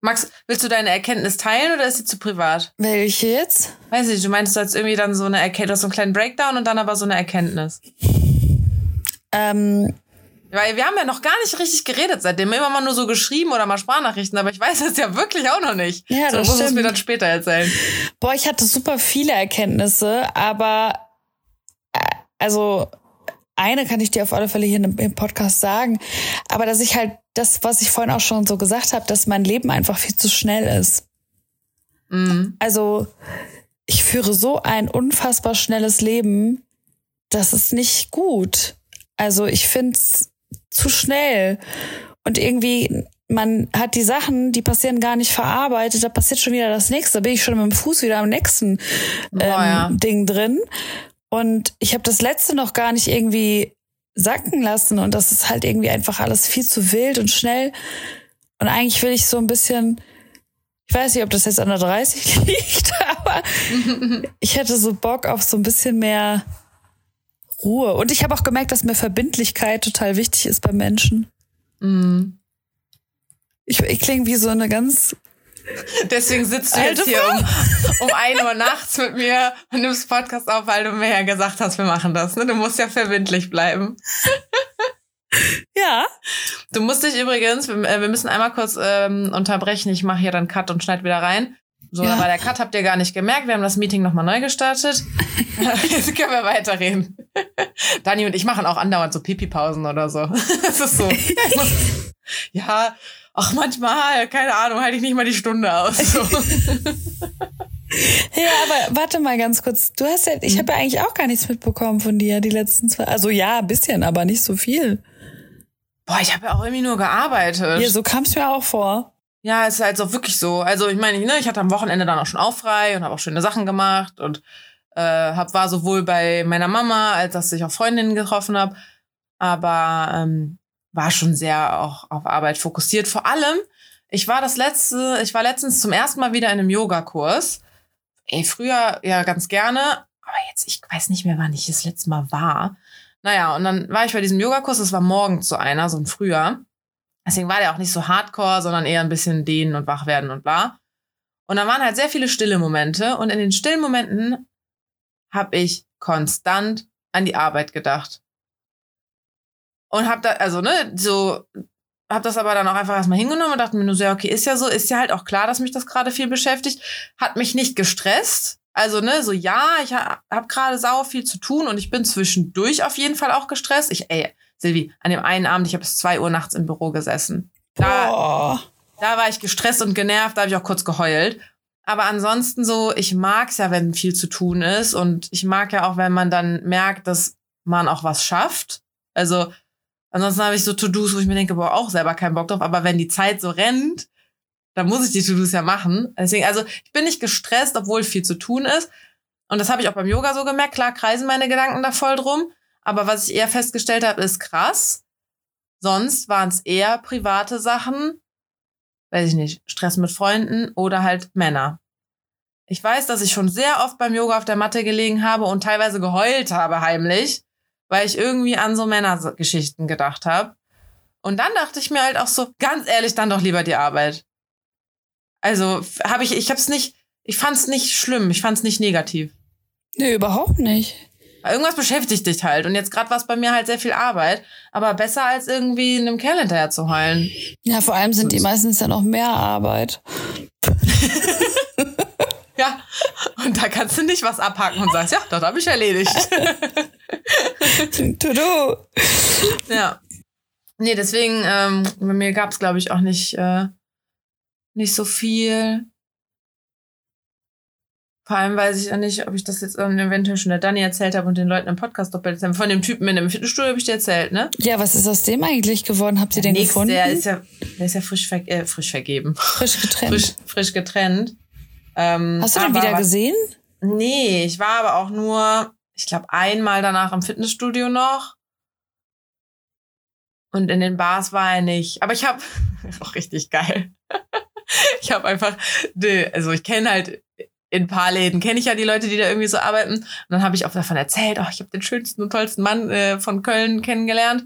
Max, willst du deine Erkenntnis teilen oder ist sie zu privat? Welche jetzt? Weiß ich, du meinst du hast irgendwie dann so eine Erkenntnis, so einen kleinen Breakdown und dann aber so eine Erkenntnis. Ähm, weil wir haben ja noch gar nicht richtig geredet seitdem. Immer mal nur so geschrieben oder mal Sprachnachrichten, aber ich weiß es ja wirklich auch noch nicht. Ja, das so, musst du mir dann später erzählen. Boah, ich hatte super viele Erkenntnisse, aber äh, also eine kann ich dir auf alle Fälle hier im Podcast sagen, aber dass ich halt das, was ich vorhin auch schon so gesagt habe, dass mein Leben einfach viel zu schnell ist. Mhm. Also ich führe so ein unfassbar schnelles Leben, das ist nicht gut. Also ich finde es zu schnell. Und irgendwie, man hat die Sachen, die passieren gar nicht verarbeitet, da passiert schon wieder das nächste. Da bin ich schon mit dem Fuß wieder am nächsten ähm, oh, ja. Ding drin. Und ich habe das letzte noch gar nicht irgendwie sacken lassen. Und das ist halt irgendwie einfach alles viel zu wild und schnell. Und eigentlich will ich so ein bisschen, ich weiß nicht, ob das jetzt an der 30 *laughs* liegt, aber *laughs* ich hätte so Bock auf so ein bisschen mehr Ruhe. Und ich habe auch gemerkt, dass mir Verbindlichkeit total wichtig ist bei Menschen. Mhm. Ich, ich klinge wie so eine ganz. Deswegen sitzt du jetzt hier um, um ein Uhr nachts mit mir und nimmst Podcast auf, weil du mir ja gesagt hast, wir machen das. Ne? Du musst ja verbindlich bleiben. Ja. Du musst dich übrigens, wir, äh, müssen einmal kurz ähm, unterbrechen. Ich mache hier dann Cut und schneide wieder rein. So, ja. war der Cut, habt ihr gar nicht gemerkt. Wir haben das Meeting nochmal neu gestartet. *laughs* Jetzt können wir weiterreden. Dani und ich machen auch andauernd so Pipi-Pausen oder so. *laughs* Das ist so. *laughs* ja, ach manchmal, keine Ahnung, halte ich nicht mal die Stunde aus. *laughs* So. Ja, aber warte mal ganz kurz. Du hast ja, ich habe ja eigentlich auch gar nichts mitbekommen von dir die letzten zwei. Also ja, ein bisschen, aber nicht so viel. Boah, ich habe ja auch irgendwie nur gearbeitet. Ja, so kam es mir auch vor. Ja, ist halt so wirklich so. Also ich meine, ne, ich hatte am Wochenende dann auch schon auch frei und habe auch schöne Sachen gemacht und äh, hab, war sowohl bei meiner Mama, als dass ich auch Freundinnen getroffen habe, aber ähm, war schon sehr auch auf Arbeit fokussiert. Vor allem, ich war das letzte, ich war letztens zum ersten Mal wieder in einem Yogakurs. Ey, früher ja ganz gerne, aber jetzt, ich weiß nicht mehr, wann ich das letzte Mal war. Naja, und dann war ich bei diesem Yogakurs, das war morgens so einer, so ein Frühjahr. Deswegen war der auch nicht so hardcore, sondern eher ein bisschen dehnen und wach werden und bla. Und dann waren halt sehr viele stille Momente. Und in den stillen Momenten habe ich konstant an die Arbeit gedacht. Und hab da, also, ne, so, hab das aber dann auch einfach erstmal hingenommen und dachte mir nur so, ja, okay, ist ja so, ist ja halt auch klar, dass mich das gerade viel beschäftigt. Hat mich nicht gestresst. Also, ne, so, ja, ich ha, hab gerade sau viel zu tun und ich bin zwischendurch auf jeden Fall auch gestresst. Ich, ey, Silvi, an dem einen Abend, ich habe bis zwei Uhr nachts im Büro gesessen. Da, da war ich gestresst und genervt, da habe ich auch kurz geheult. Aber ansonsten so, ich mag's ja, wenn viel zu tun ist. Und ich mag ja auch, wenn man dann merkt, dass man auch was schafft. Also, ansonsten habe ich so To-Dos, wo ich mir denke, boah, auch selber keinen Bock drauf. Aber wenn die Zeit so rennt, dann muss ich die To-Dos ja machen. Deswegen, also ich bin nicht gestresst, obwohl viel zu tun ist. Und das habe ich auch beim Yoga so gemerkt. Klar kreisen meine Gedanken da voll drum. Aber was ich eher festgestellt habe, ist krass. Sonst waren es eher private Sachen, weiß ich nicht, Stress mit Freunden oder halt Männer. Ich weiß, dass ich schon sehr oft beim Yoga auf der Matte gelegen habe und teilweise geheult habe heimlich, weil ich irgendwie an so Männergeschichten gedacht habe. Und dann dachte ich mir halt auch so, ganz ehrlich, dann doch lieber die Arbeit. Also habe ich, ich habe es nicht, ich fand es nicht schlimm, ich fand es nicht negativ. Nee, überhaupt nicht. Irgendwas beschäftigt dich halt. Und jetzt gerade war es bei mir halt sehr viel Arbeit. Aber besser als irgendwie einem Kerl hinterher zu heulen. Ja, vor allem sind die meistens dann auch mehr Arbeit. *laughs* ja, und da kannst du nicht was abhaken und sagst, ja, das habe ich erledigt. to. Ja. Nee, deswegen, ähm, bei mir gab es, glaube ich, auch nicht, äh, nicht so viel. Vor allem weiß ich ja nicht, ob ich das jetzt eventuell schon der Dani erzählt habe und den Leuten im Podcast doppelt Von dem Typen in dem Fitnessstudio habe ich dir erzählt, ne? Ja, was ist aus dem eigentlich geworden? Habt ihr den nix, gefunden? Der ist ja, der ist ja frisch, ver äh, frisch vergeben. Frisch getrennt. frisch, frisch getrennt. Ähm, Hast du den wieder gesehen? Nee, ich war aber auch nur, ich glaube, einmal danach im Fitnessstudio noch. Und in den Bars war er nicht. Aber ich habe *laughs* auch richtig geil. *laughs* ich habe einfach, also ich kenne halt in ein paar Läden kenne ich ja die Leute, die da irgendwie so arbeiten. Und dann habe ich auch davon erzählt, oh, ich habe den schönsten und tollsten Mann äh, von Köln kennengelernt.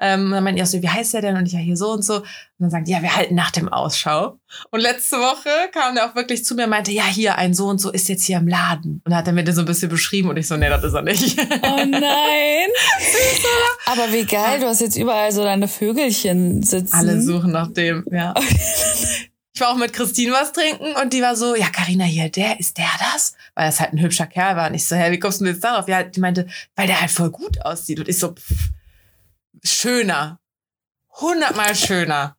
Ähm, und dann meinte ich auch so, wie heißt der denn? Und ich ja hier so und so. Und dann sagt ja, wir halten nach dem Ausschau. Und letzte Woche kam der auch wirklich zu mir und meinte, ja, hier, ein so und so ist jetzt hier im Laden. Und dann hat er mir den so ein bisschen beschrieben und ich so, nee, das ist er nicht. Oh nein. *laughs* Aber wie geil, du hast jetzt überall so deine Vögelchen sitzen. Alle suchen nach dem, ja. *laughs* Ich war auch mit Christine was trinken und die war so, ja, Karina hier, der, ist der das? Weil das halt ein hübscher Kerl war. Und ich so, hä, wie kommst du jetzt darauf? Ja, die meinte, weil der halt voll gut aussieht. Und ich so, pff, schöner. Hundertmal schöner.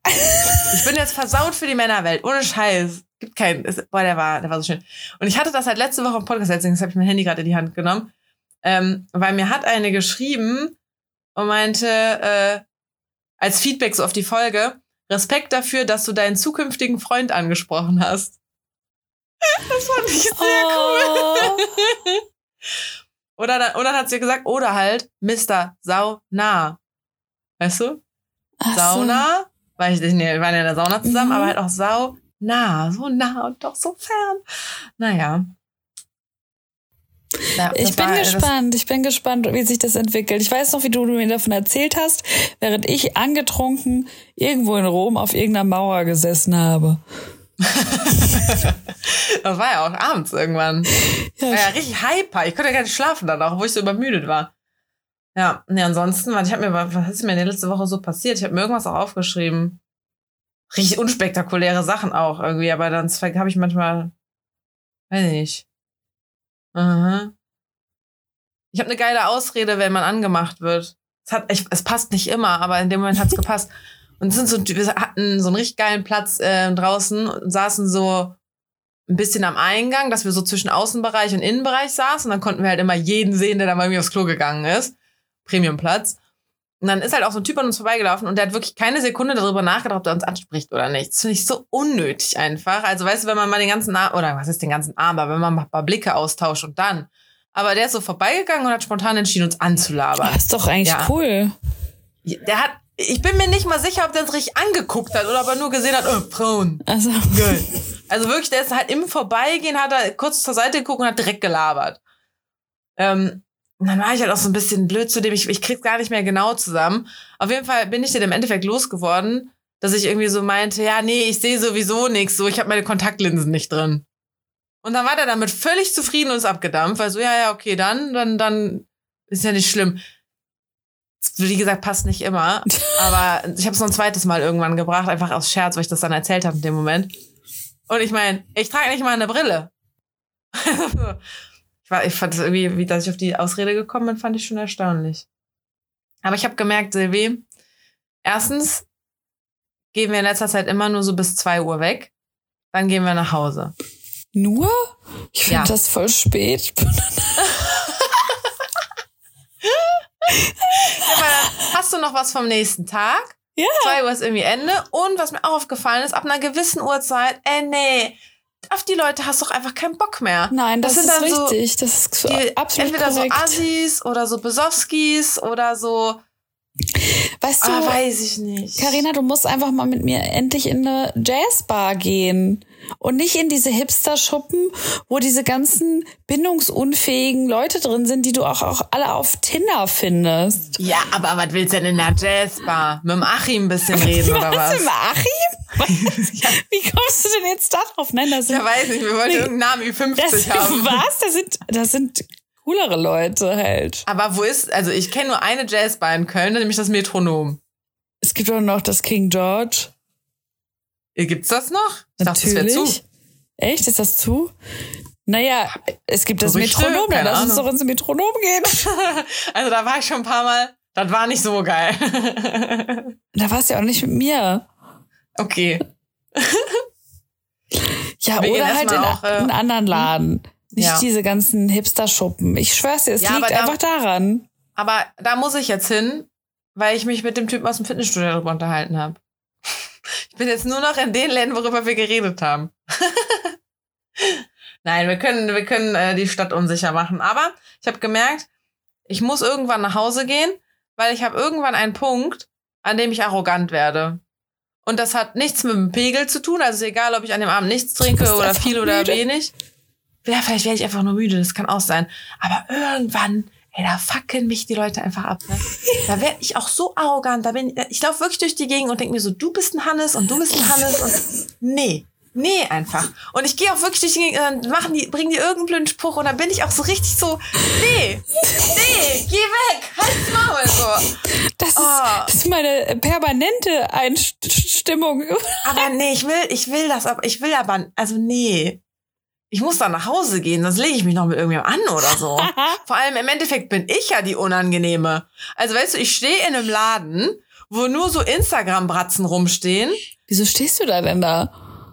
ich bin jetzt versaut für die Männerwelt. Ohne Scheiß. Gibt keinen. Boah, der war, der war so schön. Und ich hatte das halt letzte Woche im Podcast das habe ich mein Handy gerade in die Hand genommen. Ähm, weil mir hat eine geschrieben und meinte, äh, als Feedback so auf die Folge, Respekt dafür, dass du deinen zukünftigen Freund angesprochen hast. Das fand ich sehr oh. cool. *laughs* oder, dann, oder hat sie gesagt, oder halt Mr. Sauna. Weißt du? Ach Sauna, so. weil ich nee, wir waren ja in der Sauna zusammen, mhm. aber halt auch sau nah, so nah und doch so fern. Naja. Ja, ich bin gespannt, ich bin gespannt, wie sich das entwickelt. Ich weiß noch, wie du mir davon erzählt hast, während ich angetrunken irgendwo in Rom auf irgendeiner Mauer gesessen habe. *laughs* das war ja auch abends irgendwann. Ja, war ja richtig hyper. Ich konnte ja gar nicht schlafen danach, wo ich so übermüdet war. Ja, nee, ansonsten, ich habe mir, was ist mir in der letzten Woche so passiert? Ich habe mir irgendwas auch aufgeschrieben. Richtig unspektakuläre Sachen auch irgendwie, aber dann habe ich manchmal, weiß ich nicht Aha. Ich habe eine geile Ausrede, wenn man angemacht wird. Es, hat, ich, es passt nicht immer, aber in dem Moment hat's *laughs* gepasst. Und sind so, wir hatten so einen richtig geilen Platz äh, draußen und saßen so ein bisschen am Eingang, dass wir so zwischen Außenbereich und Innenbereich saßen. Und dann konnten wir halt immer jeden sehen, der da mal irgendwie aufs Klo gegangen ist. Premiumplatz. Und dann ist halt auch so ein Typ an uns vorbeigelaufen und der hat wirklich keine Sekunde darüber nachgedacht, ob er uns anspricht oder nicht. Das finde ich so unnötig einfach. Also weißt du, wenn man mal den ganzen Arm, oder was ist den ganzen Arm, aber wenn man mal ein paar Blicke austauscht und dann. Aber der ist so vorbeigegangen und hat spontan entschieden, uns anzulabern. Das ist doch eigentlich ja. cool. Der hat, ich bin mir nicht mal sicher, ob der uns richtig angeguckt hat oder aber nur gesehen hat, oh, Frauen. Also. Also wirklich, der ist halt im Vorbeigehen, hat er kurz zur Seite geguckt und hat direkt gelabert. Ähm, und dann war ich halt auch so ein bisschen blöd zu dem, ich, ich krieg's gar nicht mehr genau zusammen. Auf jeden Fall bin ich dann im Endeffekt losgeworden, dass ich irgendwie so meinte, ja, nee, ich sehe sowieso nichts, so ich habe meine Kontaktlinsen nicht drin. Und dann war der damit völlig zufrieden und ist abgedampft, weil so, ja, ja, okay, dann, dann, dann ist ja nicht schlimm. Wie gesagt, passt nicht immer. *laughs* Aber ich habe es noch ein zweites Mal irgendwann gebracht, einfach aus Scherz, weil ich das dann erzählt habe in dem Moment. Und ich meine, ich trage nicht mal eine Brille. *laughs* war, ich fand es irgendwie, wie dass ich auf die Ausrede gekommen bin, fand ich schon erstaunlich. Aber ich habe gemerkt, Silvi, erstens gehen wir in letzter Zeit immer nur so bis zwei Uhr weg. Dann gehen wir nach Hause. Nur? Ich finde ja. das voll spät. hast du noch was vom nächsten Tag? Ja. Zwei Uhr ist irgendwie Ende. Und was mir auch aufgefallen ist, ab einer gewissen Uhrzeit, ey, nee, auf die Leute hast du doch einfach keinen Bock mehr. Nein, das, das ist richtig. So das ist so die, absolut Entweder korrekt. so Assis oder so Besowskis oder so. Weißt du, ah, weiß ich nicht. Karina, du musst einfach mal mit mir endlich in eine Jazzbar gehen. Und nicht in diese Hipster-Schuppen, wo diese ganzen bindungsunfähigen Leute drin sind, die du auch, auch alle auf Tinder findest. Ja, aber was willst du denn in der Jazzbar? Mit dem Achim ein bisschen *laughs* reden oder was? Mit dem Achim? *laughs* Wie kommst du denn jetzt darauf? Nein, das sind. Ja, weiß nicht, wir wollten nee, irgendeinen Namen wie 50 das, haben. *laughs* Was? Das sind, das sind coolere Leute halt. Aber wo ist, also ich kenne nur eine Jazzbar in Köln, nämlich das Metronom. Es gibt auch noch das King George. Gibt's das noch? Ich Natürlich. dachte, das zu. Echt? Ist das zu? Naja, es gibt das Gerüchte? Metronom, dann lass uns doch ins Metronom gehen. *laughs* also da war ich schon ein paar Mal. Das war nicht so geil. *laughs* da warst du ja auch nicht mit mir. Okay. *laughs* ja, Wir oder halt in auch, äh, einen anderen Laden. Nicht ja. diese ganzen Hipster-Schuppen. Ich schwör's dir, es ja, liegt da, einfach daran. Aber da muss ich jetzt hin, weil ich mich mit dem Typen aus dem Fitnessstudio darüber unterhalten habe. Ich bin jetzt nur noch in den Ländern, worüber wir geredet haben. *laughs* Nein, wir können, wir können äh, die Stadt unsicher machen. Aber ich habe gemerkt, ich muss irgendwann nach Hause gehen, weil ich habe irgendwann einen Punkt, an dem ich arrogant werde. Und das hat nichts mit dem Pegel zu tun. Also ist egal, ob ich an dem Abend nichts trinke oder viel oder müde. wenig. Ja, vielleicht werde ich einfach nur müde, das kann auch sein. Aber irgendwann Ey, da fucken mich die Leute einfach ab. Ne? Da werde ich auch so arrogant. Da bin ich, laufe wirklich durch die Gegend und denke mir so, du bist ein Hannes und du bist ein Hannes und nee. Nee, einfach. Und ich gehe auch wirklich durch die Gegend, dann machen die, bringen die irgendeinen Spruch und dann bin ich auch so richtig so, nee, nee, geh weg, halt's Maul, so. Das, oh. ist, das ist meine permanente Einstimmung. Aber nee, ich will, ich will das, aber ich will aber, also nee ich muss dann nach Hause gehen, sonst lege ich mich noch mit irgendjemandem an oder so. *laughs* Vor allem im Endeffekt bin ich ja die Unangenehme. Also weißt du, ich stehe in einem Laden, wo nur so Instagram-Bratzen rumstehen. Wieso stehst du da denn da?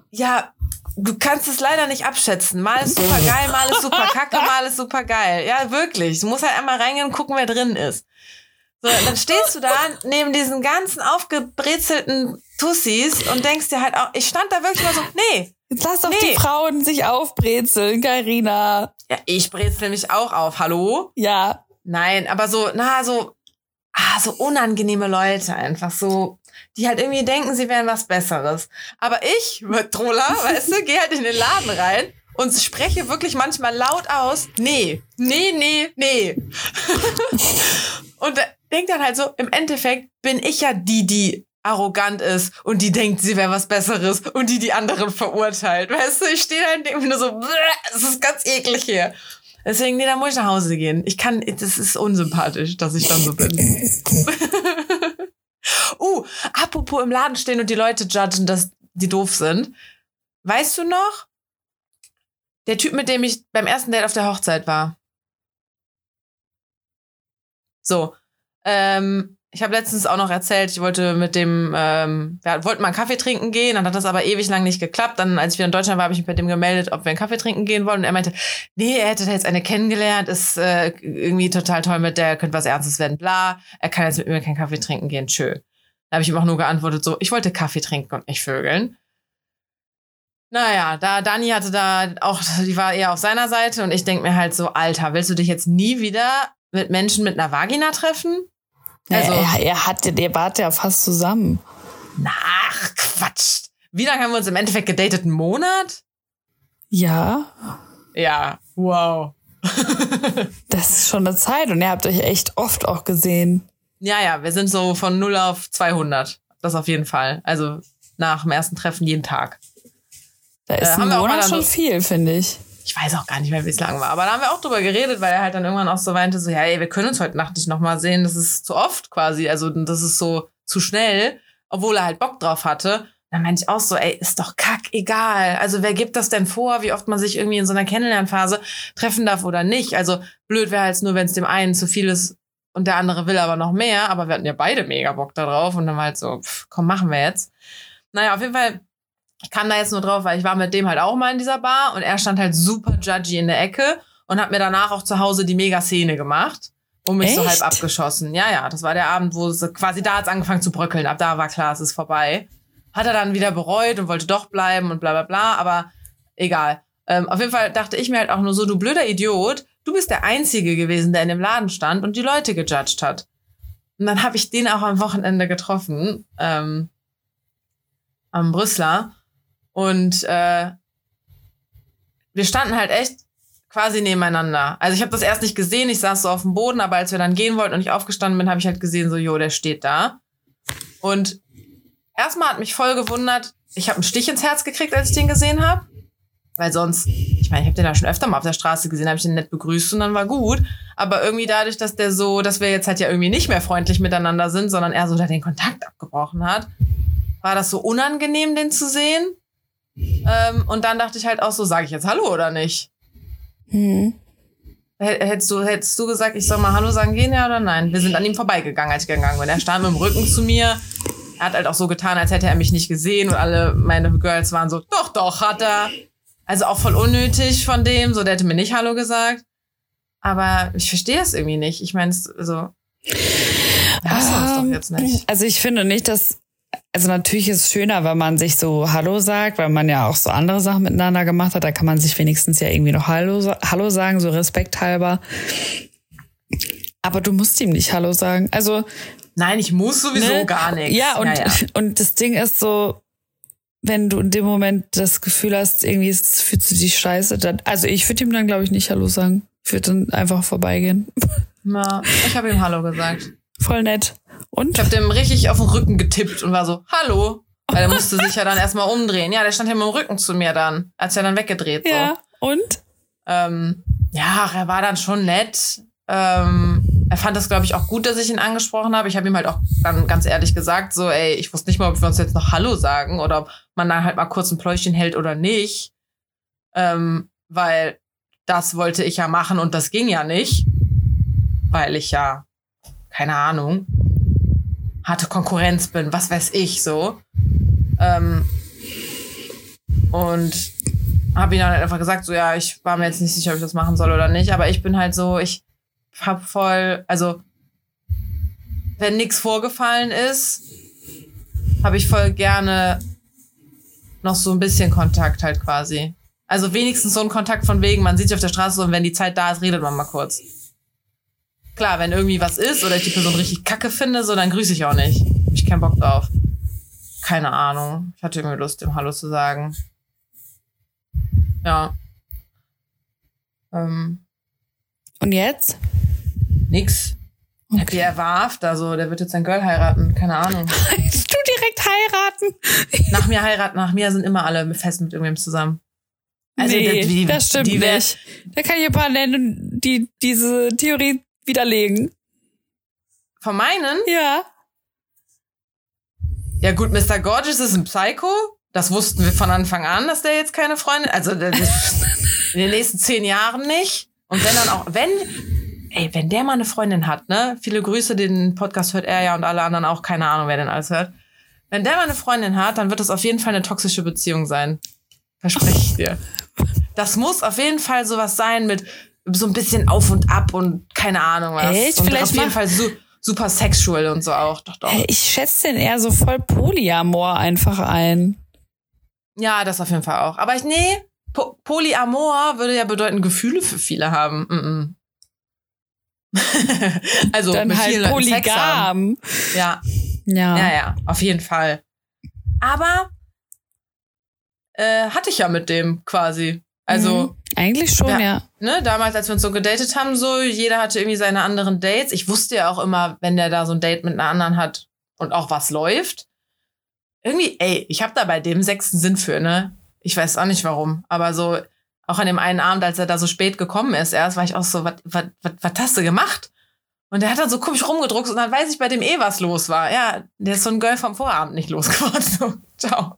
Ja, du kannst es leider nicht abschätzen. Mal ist super geil, mal ist super kacke, *laughs* mal ist super geil. Ja, wirklich. Du musst halt einmal reingehen und gucken, wer drin ist. So, dann stehst du da neben diesen ganzen aufgebrezelten Tussis und denkst dir halt auch, ich stand da wirklich mal so, nee, Jetzt lass doch nee. die Frauen sich aufbrezeln, Karina. Ja, ich brezel mich auch auf. Hallo? Ja. Nein, aber so, na, so, ah, so unangenehme Leute einfach so, die halt irgendwie denken, sie wären was Besseres. Aber ich, Troller, *laughs* weißt du, geh halt in den Laden rein und spreche wirklich manchmal laut aus, nee, nee, nee, nee. *laughs* und denk dann halt so, im Endeffekt bin ich ja die, die arrogant ist und die denkt, sie wäre was Besseres und die die anderen verurteilt. Weißt du, ich stehe da denke mir nur so, es ist ganz eklig hier. Deswegen, nee, da muss ich nach Hause gehen. Ich kann, das ist unsympathisch, dass ich dann so bin. *laughs* uh, apropos im Laden stehen und die Leute judgen, dass die doof sind. Weißt du noch? Der Typ, mit dem ich beim ersten Date auf der Hochzeit war. So. Ähm, ich habe letztens auch noch erzählt, ich wollte mit dem, ähm, wir wollten mal einen Kaffee trinken gehen, dann hat das aber ewig lang nicht geklappt. Dann, als ich wieder in Deutschland war, habe ich mich bei dem gemeldet, ob wir einen Kaffee trinken gehen wollen. Und er meinte, nee, er hätte da jetzt eine kennengelernt, ist äh, irgendwie total toll mit der, könnte was Ernstes werden, bla. Er kann jetzt mit mir keinen Kaffee trinken gehen, tschö. Da habe ich ihm auch nur geantwortet, so, ich wollte Kaffee trinken und nicht vögeln. Naja, da Dani hatte da auch, die war eher auf seiner Seite und ich denk mir halt so, Alter, willst du dich jetzt nie wieder mit Menschen mit einer Vagina treffen? Also, er, er hatte, der wart ja fast zusammen. Ach, Quatsch. Wie lange haben wir uns im Endeffekt gedatet? Einen Monat? Ja. Ja, wow. *laughs* das ist schon eine Zeit und ihr habt euch echt oft auch gesehen. Ja, ja, wir sind so von 0 auf 200. Das auf jeden Fall. Also nach dem ersten Treffen jeden Tag. Da ist äh, ein Monat schon viel, finde ich ich weiß auch gar nicht mehr, wie es lang war. Aber da haben wir auch drüber geredet, weil er halt dann irgendwann auch so meinte, so, ja, ey, wir können uns heute Nacht nicht nochmal sehen. Das ist zu oft quasi. Also, das ist so zu schnell, obwohl er halt Bock drauf hatte. Dann meinte ich auch so, ey, ist doch kack egal. Also, wer gibt das denn vor, wie oft man sich irgendwie in so einer Kennenlernphase treffen darf oder nicht? Also, blöd wäre halt nur, wenn es dem einen zu viel ist und der andere will aber noch mehr. Aber wir hatten ja beide mega Bock darauf und dann war halt so, pff, komm, machen wir jetzt. Naja, auf jeden Fall ich kam da jetzt nur drauf, weil ich war mit dem halt auch mal in dieser Bar und er stand halt super judgy in der Ecke und hat mir danach auch zu Hause die Mega-Szene gemacht und mich Echt? so halb abgeschossen. Ja, ja, das war der Abend, wo es quasi da hat es angefangen zu bröckeln. Ab da war klar, es ist vorbei. Hat er dann wieder bereut und wollte doch bleiben und bla bla bla, aber egal. Ähm, auf jeden Fall dachte ich mir halt auch nur so, du blöder Idiot, du bist der Einzige gewesen, der in dem Laden stand und die Leute gejudged hat. Und dann habe ich den auch am Wochenende getroffen, ähm, am Brüsseler. Und äh, wir standen halt echt quasi nebeneinander. Also ich habe das erst nicht gesehen, ich saß so auf dem Boden, aber als wir dann gehen wollten und ich aufgestanden bin, habe ich halt gesehen, so, jo, der steht da. Und erstmal hat mich voll gewundert, ich habe einen Stich ins Herz gekriegt, als ich den gesehen habe. Weil sonst, ich meine, ich habe den da schon öfter mal auf der Straße gesehen, habe ich den nett begrüßt und dann war gut. Aber irgendwie dadurch, dass der so, dass wir jetzt halt ja irgendwie nicht mehr freundlich miteinander sind, sondern er so da den Kontakt abgebrochen hat, war das so unangenehm, den zu sehen. Ähm, und dann dachte ich halt auch so, sage ich jetzt Hallo oder nicht? Hm. Hättest du, hättest du gesagt, ich soll mal Hallo sagen gehen, ja oder nein? Wir sind an ihm vorbeigegangen, als ich gegangen bin. Er stand mit dem Rücken zu mir. Er hat halt auch so getan, als hätte er mich nicht gesehen und alle meine Girls waren so, doch, doch, hat er. Also auch voll unnötig von dem, so der hätte mir nicht Hallo gesagt. Aber ich verstehe es irgendwie nicht. Ich meine, also, um, also ich finde nicht, dass also natürlich ist es schöner, wenn man sich so Hallo sagt, weil man ja auch so andere Sachen miteinander gemacht hat. Da kann man sich wenigstens ja irgendwie noch Hallo, Hallo sagen, so respekthalber. Aber du musst ihm nicht Hallo sagen. Also. Nein, ich muss sowieso ne? gar nichts. Ja, und, ja, ja. *laughs* und das Ding ist so, wenn du in dem Moment das Gefühl hast, irgendwie fühlst du dich scheiße, dann, also ich würde ihm dann, glaube ich, nicht Hallo sagen. Ich würde dann einfach vorbeigehen. Na, ich habe ihm Hallo gesagt. Voll nett. Und? Ich habe dem richtig auf den Rücken getippt und war so, hallo. Weil er musste sich ja dann erstmal umdrehen. Ja, der stand ja mit dem Rücken zu mir dann. Als er dann weggedreht. So. Ja, und? Ähm, ja, er war dann schon nett. Ähm, er fand das, glaube ich, auch gut, dass ich ihn angesprochen habe. Ich habe ihm halt auch dann ganz ehrlich gesagt, so, ey, ich wusste nicht mal, ob wir uns jetzt noch Hallo sagen oder ob man dann halt mal kurz ein Pläuschen hält oder nicht. Ähm, weil das wollte ich ja machen und das ging ja nicht. Weil ich ja, keine Ahnung, harte Konkurrenz bin, was weiß ich so. Ähm, und habe ihn dann halt einfach gesagt, so ja, ich war mir jetzt nicht sicher, ob ich das machen soll oder nicht, aber ich bin halt so, ich hab voll, also wenn nichts vorgefallen ist, habe ich voll gerne noch so ein bisschen Kontakt halt quasi. Also wenigstens so ein Kontakt von wegen, man sieht sich auf der Straße und wenn die Zeit da ist, redet man mal kurz. Klar, wenn irgendwie was ist oder ich die Person richtig kacke finde, so, dann grüße ich auch nicht. Hab ich keinen Bock drauf. Keine Ahnung. Ich hatte irgendwie Lust, dem Hallo zu sagen. Ja. Ähm. Und jetzt? Nix. Okay. Happy erwarft, also der wird jetzt ein Girl heiraten, keine Ahnung. *laughs* du direkt heiraten? nach mir heiraten, nach mir sind immer alle fest mit irgendwem zusammen. Also nee, die, das stimmt die, nicht. Da kann ich ein paar nennen, die diese Theorie widerlegen. Von meinen? Ja. Ja gut, Mr. Gorgeous ist ein Psycho. Das wussten wir von Anfang an, dass der jetzt keine Freundin, also *laughs* in den nächsten zehn Jahren nicht. Und wenn dann auch, wenn, ey, wenn der mal eine Freundin hat, ne? Viele Grüße, den Podcast hört er ja und alle anderen auch, keine Ahnung, wer denn alles hört. Wenn der mal eine Freundin hat, dann wird das auf jeden Fall eine toxische Beziehung sein. Verspreche ich dir. *laughs* Das muss auf jeden Fall sowas sein mit so ein bisschen auf und ab und keine Ahnung was. Echt? Und Vielleicht auf jeden Fall su super sexual und so auch. Doch, doch. Ich schätze den eher so voll Polyamor einfach ein. Ja, das auf jeden Fall auch. Aber ich, nee, po Polyamor würde ja bedeuten, Gefühle für viele haben. Mm -mm. *laughs* also Dann mit halt vielen Leuten Sex haben. polygam. Ja, Ja. ja, ja, auf jeden Fall. Aber äh, hatte ich ja mit dem quasi. Also, Mhm. Eigentlich schon, Ja. ja. ne, damals, als wir uns so gedatet haben, so, jeder hatte irgendwie seine anderen Dates. Ich wusste ja auch immer, wenn der da so ein Date mit einer anderen hat und auch was läuft. Irgendwie, ey, ich habe da bei dem sechsten Sinn für, ne? Ich weiß auch nicht warum. Aber so, auch an dem einen Abend, als er da so spät gekommen ist, erst war ich auch so, was hast du gemaut? Und der hat dann so komisch rumgedruckt und dann weiß ich bei dem eh, was los war. Ja, der ist so ein Girl vom Vorabend nicht losgeworden. *laughs* So, ciao.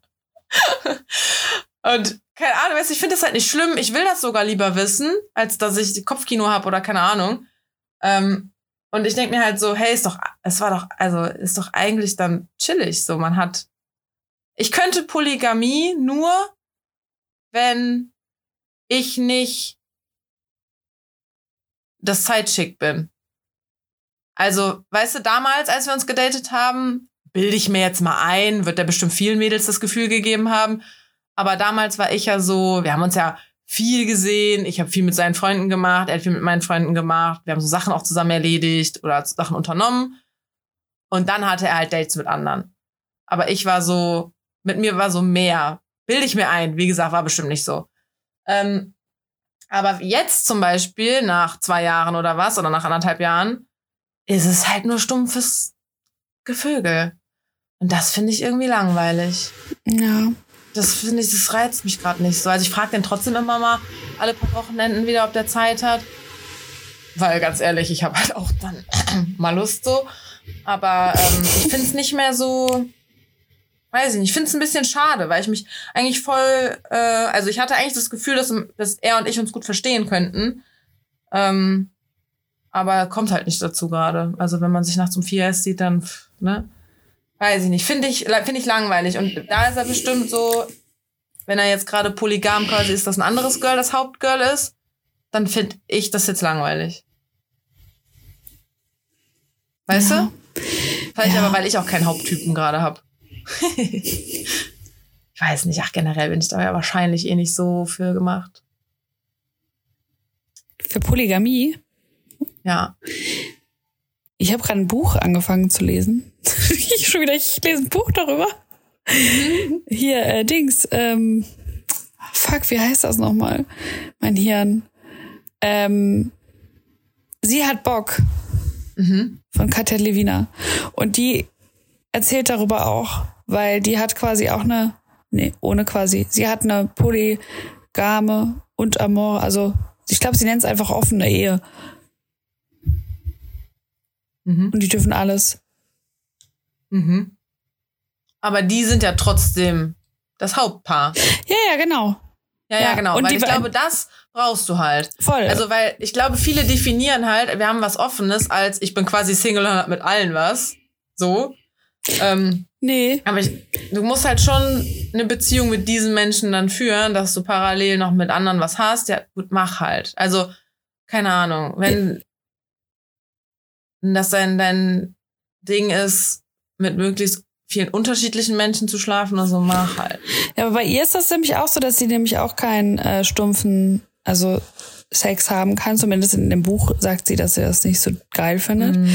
Und keine Ahnung, weißt ich finde das halt nicht schlimm. Ich will das sogar lieber wissen, als dass ich Kopfkino habe oder keine Ahnung. Ähm, und ich denke mir halt so, hey, ist doch, es war doch, also ist doch eigentlich dann chillig. So, man hat. Ich könnte Polygamie nur, wenn ich nicht das Sidechick bin. Also, weißt du, damals, als wir uns gedatet haben, bilde ich mir jetzt mal ein, wird der bestimmt vielen Mädels das Gefühl gegeben haben. Aber damals war ich ja so, wir haben uns ja viel gesehen, ich habe viel mit seinen Freunden gemacht, er hat viel mit meinen Freunden gemacht, wir haben so Sachen auch zusammen erledigt oder Sachen unternommen. Und dann hatte er halt Dates mit anderen. Aber ich war so, mit mir war so mehr. Bilde ich mir ein. Wie gesagt, war bestimmt nicht so. Ähm, aber jetzt zum Beispiel, nach zwei Jahren oder was, oder nach anderthalb Jahren, ist es halt nur stumpfes Gevögel. Und das finde ich irgendwie langweilig. Ja. Das finde ich, das reizt mich gerade nicht so. Also ich frage den trotzdem immer mal alle paar Wochenenden wieder, ob der Zeit hat. Weil ganz ehrlich, ich habe halt auch dann *clears throat* mal Lust so. Aber ähm, ich finde es nicht mehr so, weiß ich nicht, ich finde es ein bisschen schade, weil ich mich eigentlich voll, äh, also ich hatte eigentlich das Gefühl, dass, dass er und ich uns gut verstehen könnten. Ähm, aber kommt halt nicht dazu gerade. Also wenn man sich nachts um vier erst sieht, dann, ne? Weiß ich nicht. Finde ich, finde ich langweilig. Und da ist er bestimmt so, wenn er jetzt gerade polygam quasi ist, dass ein anderes Girl das Hauptgirl ist, dann finde ich das jetzt langweilig. Weißt Ja. du? Vielleicht Ja. aber, weil ich auch keinen Haupttypen gerade habe. *laughs* ich weiß nicht. Ach, generell bin ich da ja wahrscheinlich eh nicht so für gemacht. Für Polygamie. Ja. Ich habe gerade ein Buch angefangen zu lesen. *laughs* schon wieder, ich lese ein Buch darüber. Hier, äh, Dings, ähm, fuck, wie heißt das nochmal? Mein Hirn. Ähm, sie hat Bock Mhm. von Katja Levina. Und die erzählt darüber auch, weil die hat quasi auch eine, nee, ohne quasi, sie hat eine polygame und Amor, also ich glaube, sie nennt es einfach offene Ehe. Mhm. Und die dürfen alles. Mhm. Aber die sind ja trotzdem das Hauptpaar. Ja, ja, genau. Ja, ja, genau. und weil ich be- glaube, das brauchst du halt. Voll. Also, weil ich glaube, viele definieren halt, wir haben was Offenes, als ich bin quasi Single und hab mit allen was. So. Ähm, nee. aber ich, du musst halt schon eine Beziehung mit diesen Menschen dann führen, dass du parallel noch mit anderen was hast. Ja, gut, mach halt. Also, keine Ahnung. Wenn, wenn das dein, dein Ding ist, mit möglichst vielen unterschiedlichen Menschen zu schlafen oder so, mach halt. Ja, aber bei ihr ist das nämlich auch so, dass sie nämlich auch keinen äh, stumpfen, also Sex haben kann. Zumindest in dem Buch sagt sie, dass sie das nicht so geil findet. Mhm.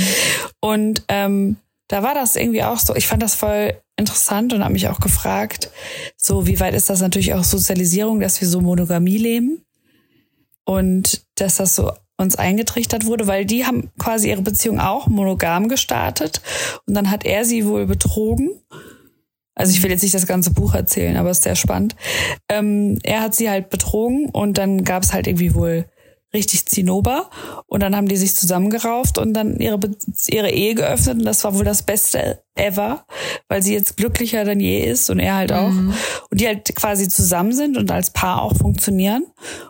Und ähm, da war das irgendwie auch so, ich fand das voll interessant und habe mich auch gefragt, so wie weit ist das natürlich auch Sozialisierung, dass wir so Monogamie leben und dass das so uns eingetrichtert wurde, weil die haben quasi ihre Beziehung auch monogam gestartet und dann hat er sie wohl betrogen. Also ich will jetzt nicht das ganze Buch erzählen, aber es ist sehr spannend. Ähm, er hat sie halt betrogen und dann gab es halt irgendwie wohl richtig Zinnober und dann haben die sich zusammengerauft und dann ihre, Be ihre Ehe geöffnet und das war wohl das Beste ever, weil sie jetzt glücklicher denn je ist und er halt auch. Und die halt quasi zusammen sind und als Paar auch funktionieren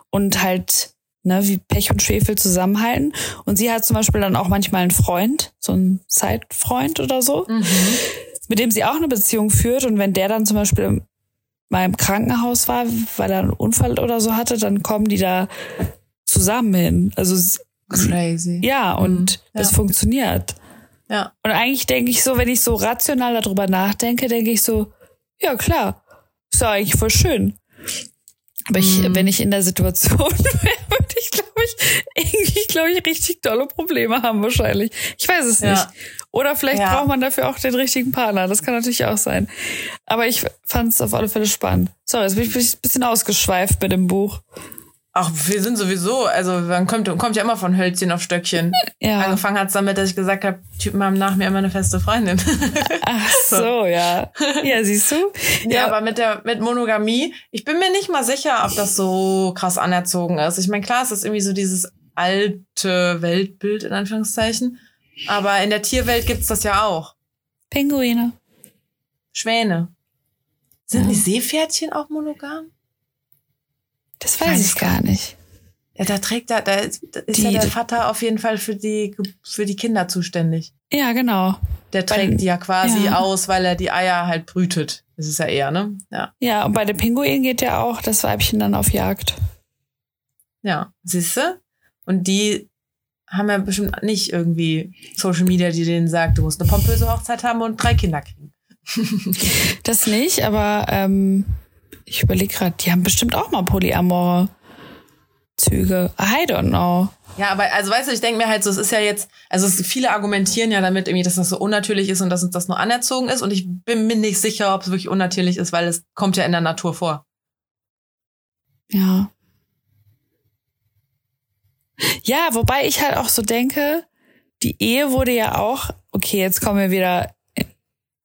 und halt ne, wie Pech und Schwefel zusammenhalten. Und sie hat zum Beispiel dann auch manchmal einen Freund, so einen Zeitfreund oder so, mhm. mit dem sie auch eine Beziehung führt. Und wenn der dann zum Beispiel mal im Krankenhaus war, weil er einen Unfall oder so hatte, dann kommen die da zusammen hin. Also crazy. Ja, und mhm. es funktioniert. Ja. Und eigentlich denke ich so, wenn ich so rational darüber nachdenke, denke ich so, ja klar, ist ja eigentlich voll schön. Aber ich, mhm. wenn ich in der Situation *laughs* wäre, würde ich, glaube ich, irgendwie, glaube ich, richtig tolle Probleme haben wahrscheinlich. Ich weiß es ja. nicht. Oder vielleicht ja. braucht man dafür auch den richtigen Partner. Das kann natürlich auch sein. Aber ich fand es auf alle Fälle spannend. Sorry, jetzt bin ich ein bisschen ausgeschweift mit dem Buch. Ach, wir sind sowieso, also man kommt, kommt ja immer von Hölzchen auf Stöckchen. *laughs* Ja. Angefangen hat's damit, dass ich gesagt habe, Typen haben nach mir immer eine feste Freundin. *laughs* Ach *laughs* so, ja. Ja, siehst du? Ja, ja, aber mit der mit Monogamie, ich bin mir nicht mal sicher, ob das so krass anerzogen ist. Ich meine, klar, es ist irgendwie so dieses alte Weltbild in Anführungszeichen, aber in der Tierwelt gibt's das ja auch. Pinguine. Schwäne. Sind ja. die Seepferdchen auch monogam? Das weiß, weiß ich gar nicht. Ja, da trägt er, da ist die, ja der Vater auf jeden Fall für die, für die Kinder zuständig. Ja, genau. Der trägt bei, die ja quasi ja. aus, weil er die Eier halt brütet. Das ist ja eher, ne? Ja. Ja, und bei den Pinguinen geht ja auch das Weibchen dann auf Jagd. Ja, siehste? Und die haben ja bestimmt nicht irgendwie Social Media, die denen sagt, du musst eine pompöse Hochzeit haben und drei Kinder kriegen. *laughs* das nicht, aber ähm, ich überlege gerade, die haben bestimmt auch mal polyamore Züge. I don't know. Ja, aber also weißt du, ich denke mir halt so, es ist ja jetzt, also es, viele argumentieren ja damit irgendwie, dass das so unnatürlich ist und dass uns das nur anerzogen ist und ich bin mir nicht sicher, ob es wirklich unnatürlich ist, weil es kommt ja in der Natur vor. Ja. Ja, wobei ich halt auch so denke, die Ehe wurde ja auch, okay, jetzt kommen wir wieder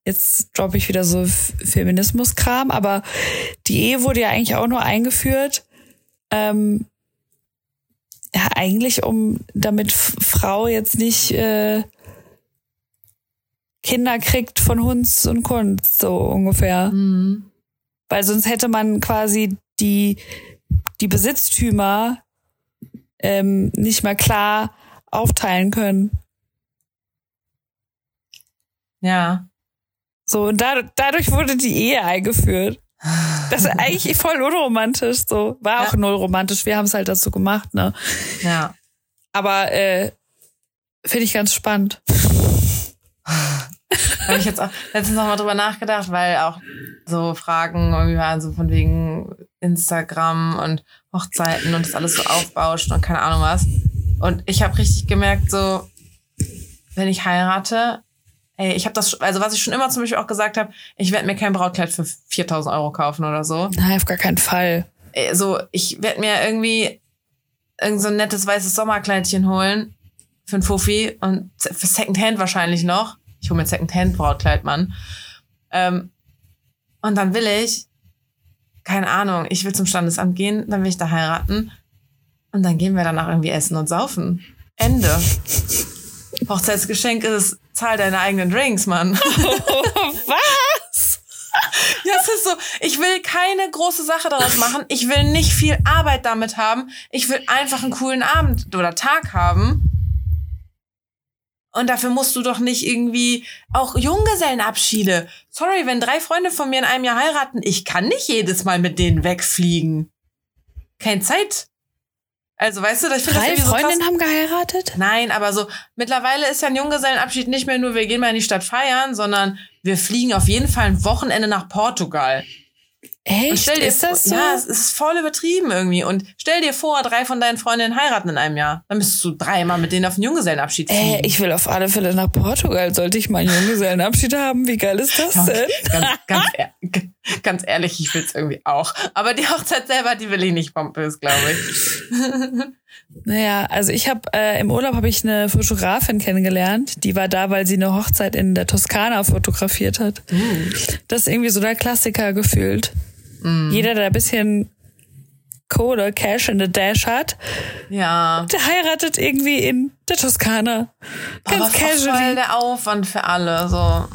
jetzt droppe ich wieder so Feminismus-Kram, aber die Ehe wurde ja eigentlich auch nur eingeführt, ähm, ja, eigentlich um, damit Frau jetzt nicht äh, Kinder kriegt von Hunds und Kunst, so ungefähr. Mhm. Weil sonst hätte man quasi die, die Besitztümer ähm, nicht mehr klar aufteilen können. Ja. So, und da, dadurch wurde die Ehe eingeführt. Das ist eigentlich voll unromantisch, so. War auch ja. null romantisch. Wir haben es halt dazu gemacht, ne? Ja. Aber äh, finde ich ganz spannend. Habe ich jetzt auch letztens noch mal drüber nachgedacht, weil auch so Fragen irgendwie waren so von wegen Instagram und Hochzeiten und das alles so aufbauscht und keine Ahnung was. Und ich habe richtig gemerkt, so, wenn ich heirate, Ey, ich habe das, also was ich schon immer zum Beispiel auch gesagt habe, ich werde mir kein Brautkleid für 4000 Euro kaufen oder so. Nein, auf gar keinen Fall. So, ich werde mir irgendwie irgend so ein nettes weißes Sommerkleidchen holen für ein Fuffi und für Secondhand wahrscheinlich noch. Ich hole mir ein Secondhand Brautkleid, Mann. Ähm, und dann will ich, keine Ahnung, ich will zum Standesamt gehen, dann will ich da heiraten und dann gehen wir danach irgendwie essen und saufen. Ende. Hochzeitsgeschenk ist, zahl deine eigenen Drinks, Mann. *laughs* Was? Ja, es ist so, ich will keine große Sache daraus machen. Ich will nicht viel Arbeit damit haben. Ich will einfach einen coolen Abend oder Tag haben. Und dafür musst du doch nicht irgendwie auch Junggesellenabschiede. Sorry, wenn drei Freunde von mir in einem Jahr heiraten, ich kann nicht jedes Mal mit denen wegfliegen. Keine Zeit. Also, weißt du, ich finde Drei das so Freundinnen haben geheiratet? Nein, aber so, mittlerweile ist ja ein Junggesellenabschied nicht mehr nur, wir gehen mal in die Stadt feiern, sondern wir fliegen auf jeden Fall ein Wochenende nach Portugal. Echt? Dir, ist das so? Ja, es ist voll übertrieben irgendwie. Und stell dir vor, drei von deinen Freundinnen heiraten in einem Jahr. Dann bist du dreimal mit denen auf einen Junggesellenabschied fliegen. Äh, ich will auf alle Fälle nach Portugal. Sollte ich mal einen Junggesellenabschied haben? Wie geil ist das denn? ganz, *laughs* ganz, ganz ehrlich, ich will es irgendwie auch. Aber die Hochzeit selber, die will ich nicht pompös, glaube ich. *laughs* Naja, also ich habe äh, im Urlaub habe ich eine Fotografin kennengelernt, die war da, weil sie eine Hochzeit in der Toskana fotografiert hat. Mm. Das ist irgendwie so der Klassiker gefühlt. Mm. Jeder, der ein bisschen Kohle, Cash in the Dash hat, ja. der heiratet irgendwie in der Toskana. Ganz Aber casual. voll der Aufwand für alle, so,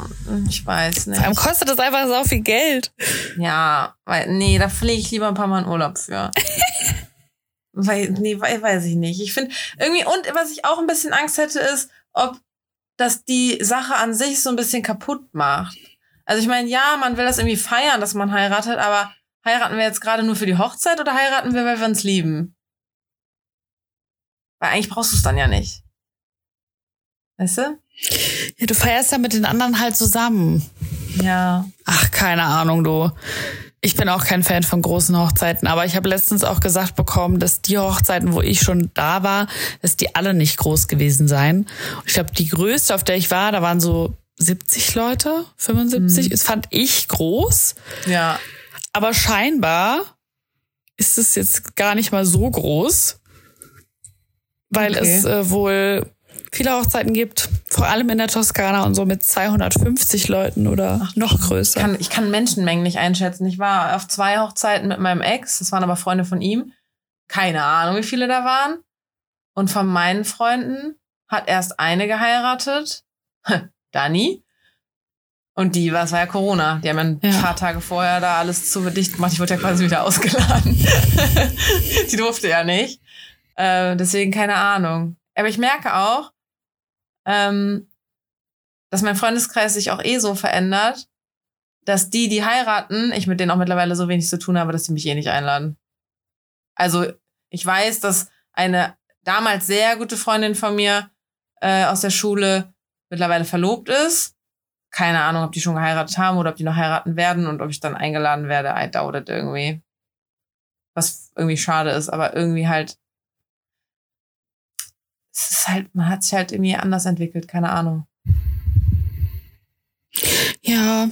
ich weiß nicht. Vor allem kostet das einfach so viel Geld. Ja, weil, nee, da fliege ich lieber ein paar Mal in Urlaub für. *laughs* weil, nee, weiß ich nicht. Ich finde irgendwie, und was ich auch ein bisschen Angst hätte, ist, ob das die Sache an sich so ein bisschen kaputt macht. Also ich meine, ja, man will das irgendwie feiern, dass man heiratet, aber heiraten wir jetzt gerade nur für die Hochzeit oder heiraten wir, weil wir uns lieben? Weil eigentlich brauchst du es dann ja nicht. Weißt du? Ja, du feierst ja mit den anderen halt zusammen. Ja. Ach, keine Ahnung, du. Ich bin auch kein Fan von großen Hochzeiten, aber ich habe letztens auch gesagt bekommen, dass die Hochzeiten, wo ich schon da war, dass die alle nicht groß gewesen seien. Ich glaube, die größte, auf der ich war, da waren so 70 Leute, 75. Mhm. Das fand ich groß. Ja. Aber scheinbar ist es jetzt gar nicht mal so groß, weil okay. es äh, wohl viele Hochzeiten gibt, vor allem in der Toskana und so mit 250 Leuten oder noch größer. Ich kann, ich kann Menschenmengen nicht einschätzen. Ich war auf zwei Hochzeiten mit meinem Ex, das waren aber Freunde von ihm. Keine Ahnung, wie viele da waren. Und von meinen Freunden hat erst eine geheiratet, *laughs* Dani. Und die, was war ja Corona. Die haben ein ja. paar Tage vorher da alles zu dicht gemacht. Ich wurde ja quasi wieder *laughs* ausgeladen. *laughs* die durfte ja nicht. Äh, deswegen keine Ahnung. Aber ich merke auch, ähm, dass mein Freundeskreis sich auch eh so verändert, dass die, die heiraten, ich mit denen auch mittlerweile so wenig zu tun habe, dass sie mich eh nicht einladen. Also ich weiß, dass eine damals sehr gute Freundin von mir äh, aus der Schule mittlerweile verlobt ist. Keine Ahnung, ob die schon geheiratet haben oder ob die noch heiraten werden und ob ich dann eingeladen werde. I doubt it irgendwie. Was irgendwie schade ist, aber irgendwie halt es ist halt, man hat sich halt irgendwie anders entwickelt, keine Ahnung. Ja.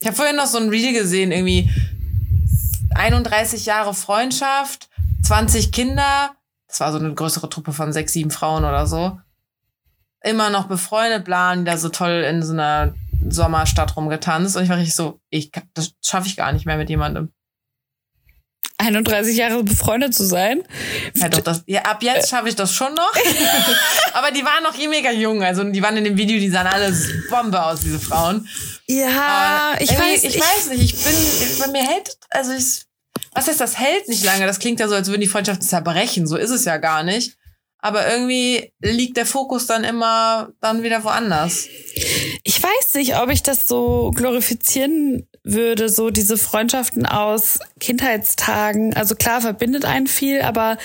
Ich habe vorhin noch so ein Reel gesehen, irgendwie 31 Jahre Freundschaft, 20 Kinder. Das war so eine größere Truppe von sechs, sieben Frauen oder so. Immer noch befreundet, bla, da so toll in so einer Sommerstadt rumgetanzt. Und ich war richtig so, ich, das schaffe ich gar nicht mehr mit jemandem. 31 Jahre befreundet zu sein. Ja, doch, das, ja, ab jetzt schaffe ich das schon noch. *laughs* Aber die waren noch eh mega jung. Also die waren in dem Video, die sahen alles Bombe aus, diese Frauen. Ja, ich weiß, ich, ich, weiß nicht. Ich bin, bei mir hält, also ich, was heißt das hält nicht lange? Das klingt ja so, als würden die Freundschaften zerbrechen. So ist es ja gar nicht. Aber irgendwie liegt der Fokus dann immer dann wieder woanders. Ich weiß nicht, ob ich das so glorifizieren würde, so diese Freundschaften aus Kindheitstagen. Also klar verbindet einen viel, aber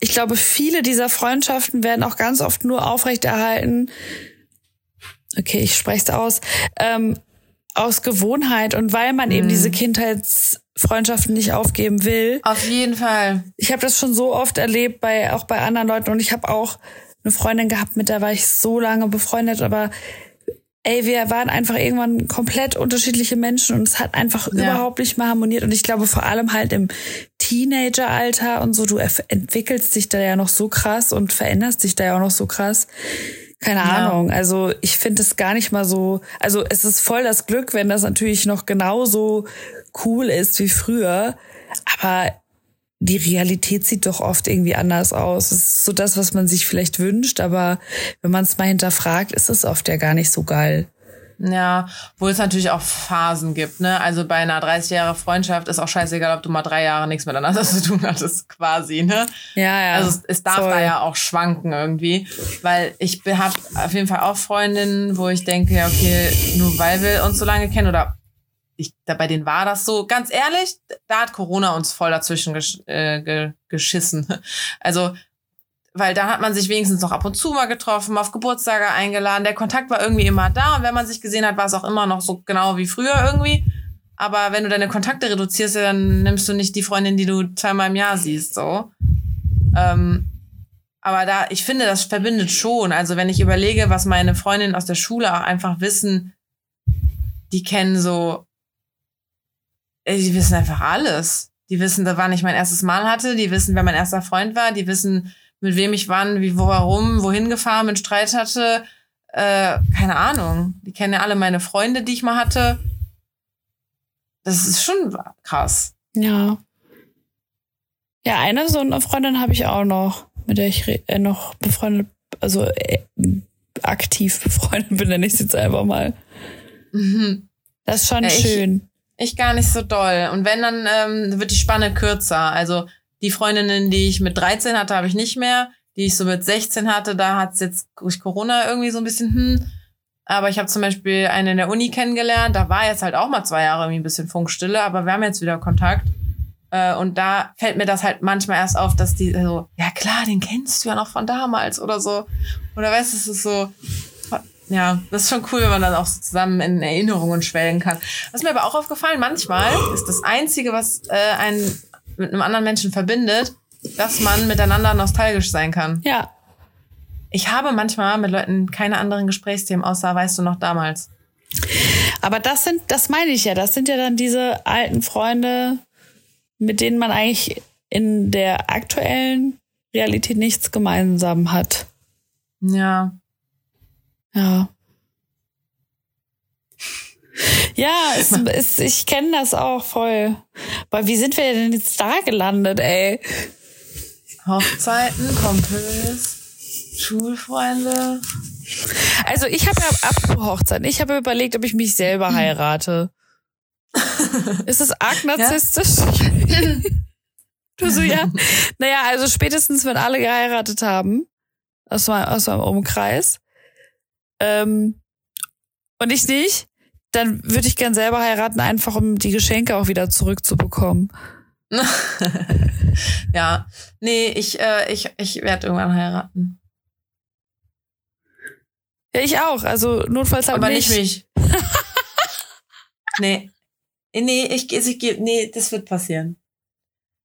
ich glaube, viele dieser Freundschaften werden auch ganz oft nur aufrechterhalten. Okay, ich spreche es aus. Ähm, aus Gewohnheit und weil man mhm. eben diese Kindheitsfreundschaften nicht aufgeben will. Auf jeden Fall. Ich habe das schon so oft erlebt bei auch bei anderen Leuten und ich habe auch eine Freundin gehabt, mit der war ich so lange befreundet, aber ey, wir waren einfach irgendwann komplett unterschiedliche Menschen und es hat einfach ja. überhaupt nicht mehr harmoniert. Und ich glaube vor allem halt im Teenageralter und so, du entwickelst dich da ja noch so krass und veränderst dich da ja auch noch so krass. Keine ja. Ahnung. Also ich finde es gar nicht mal so. Also es ist voll das Glück, wenn das natürlich noch genauso cool ist wie früher. Aber die Realität sieht doch oft irgendwie anders aus. Es ist so das, was man sich vielleicht wünscht, aber wenn man es mal hinterfragt, ist es oft ja gar nicht so geil. Ja, wo es natürlich auch Phasen gibt, ne? Also bei einer 30 Jahre Freundschaft ist auch scheißegal, ob du mal drei Jahre nichts miteinander *laughs* zu tun hattest, quasi, ne? Ja, ja. Also es, es darf voll. da ja auch schwanken irgendwie, weil ich habe auf jeden Fall auch Freundinnen, wo ich denke, okay, nur weil wir uns so lange kennen oder ich, da bei denen war das so, ganz ehrlich, da hat Corona uns voll dazwischen gesch, äh, ge, geschissen. Also, weil da hat man sich wenigstens noch ab und zu mal getroffen, auf Geburtstage eingeladen. Der Kontakt war irgendwie immer da und wenn man sich gesehen hat, war es auch immer noch so genau wie früher irgendwie. Aber wenn du deine Kontakte reduzierst, dann nimmst du nicht die Freundin, die du zweimal im Jahr siehst, so. Ähm, aber da, ich finde, das verbindet schon. Also wenn ich überlege, was meine Freundinnen aus der Schule auch einfach wissen, die kennen so die wissen einfach alles. Die wissen, wann ich mein erstes Mal hatte, die wissen, wer mein erster Freund war, die wissen, mit wem ich wann, wie, wo, warum, wohin gefahren, mit Streit hatte. Äh, keine Ahnung. Die kennen ja alle meine Freunde, die ich mal hatte. Das ist schon krass. Ja. Ja, eine so eine Freundin habe ich auch noch, mit der ich äh, noch befreundet, also äh, aktiv befreundet bin, nenne ich es jetzt einfach mal. Mhm. Das ist schon ja, schön. Ich gar nicht so doll. Und wenn, dann ähm, wird die Spanne kürzer. Also Die Freundinnen, die ich mit 13 hatte, habe ich nicht mehr. Die ich so mit 16 hatte, da hat es jetzt durch Corona irgendwie so ein bisschen, hm. Aber ich habe zum Beispiel eine in der Uni kennengelernt, da war jetzt halt auch mal zwei Jahre irgendwie ein bisschen Funkstille, aber wir haben jetzt wieder Kontakt. Äh, und da fällt mir das halt manchmal erst auf, dass die so, ja klar, den kennst du ja noch von damals oder so. Oder weißt du, es ist so, ja, das ist schon cool, wenn man dann auch so zusammen in Erinnerungen schwelgen kann. Was mir aber auch aufgefallen, manchmal ist das Einzige, was äh, einen mit einem anderen Menschen verbindet, dass man miteinander nostalgisch sein kann. Ja. Ich habe manchmal mit Leuten keine anderen Gesprächsthemen, außer weißt du noch damals. Aber das sind, das meine ich ja, das sind ja dann diese alten Freunde, mit denen man eigentlich in der aktuellen Realität nichts gemeinsam hat. Ja. Ja. Ja, es, *laughs* es, ich kenne das auch voll. Aber wie sind wir denn jetzt da gelandet, ey? Hochzeiten, Kumpels, Schulfreunde. Also ich habe ja ab Hochzeiten, ich habe überlegt, ob ich mich selber heirate. *laughs* Ist es arg narzisstisch? Ja. *laughs* du so, ja. Naja, also spätestens, wenn alle geheiratet haben, aus meinem, aus meinem Umkreis, ähm, und ich nicht, dann würde ich gern selber heiraten, einfach um die Geschenke auch wieder zurückzubekommen. *laughs* ja, nee, ich, äh, ich, ich werde irgendwann heiraten. Ja, ich auch. Also notfalls halt Aber nicht mich. *laughs* nee. Nee, ich, ich, ich, nee, das wird passieren.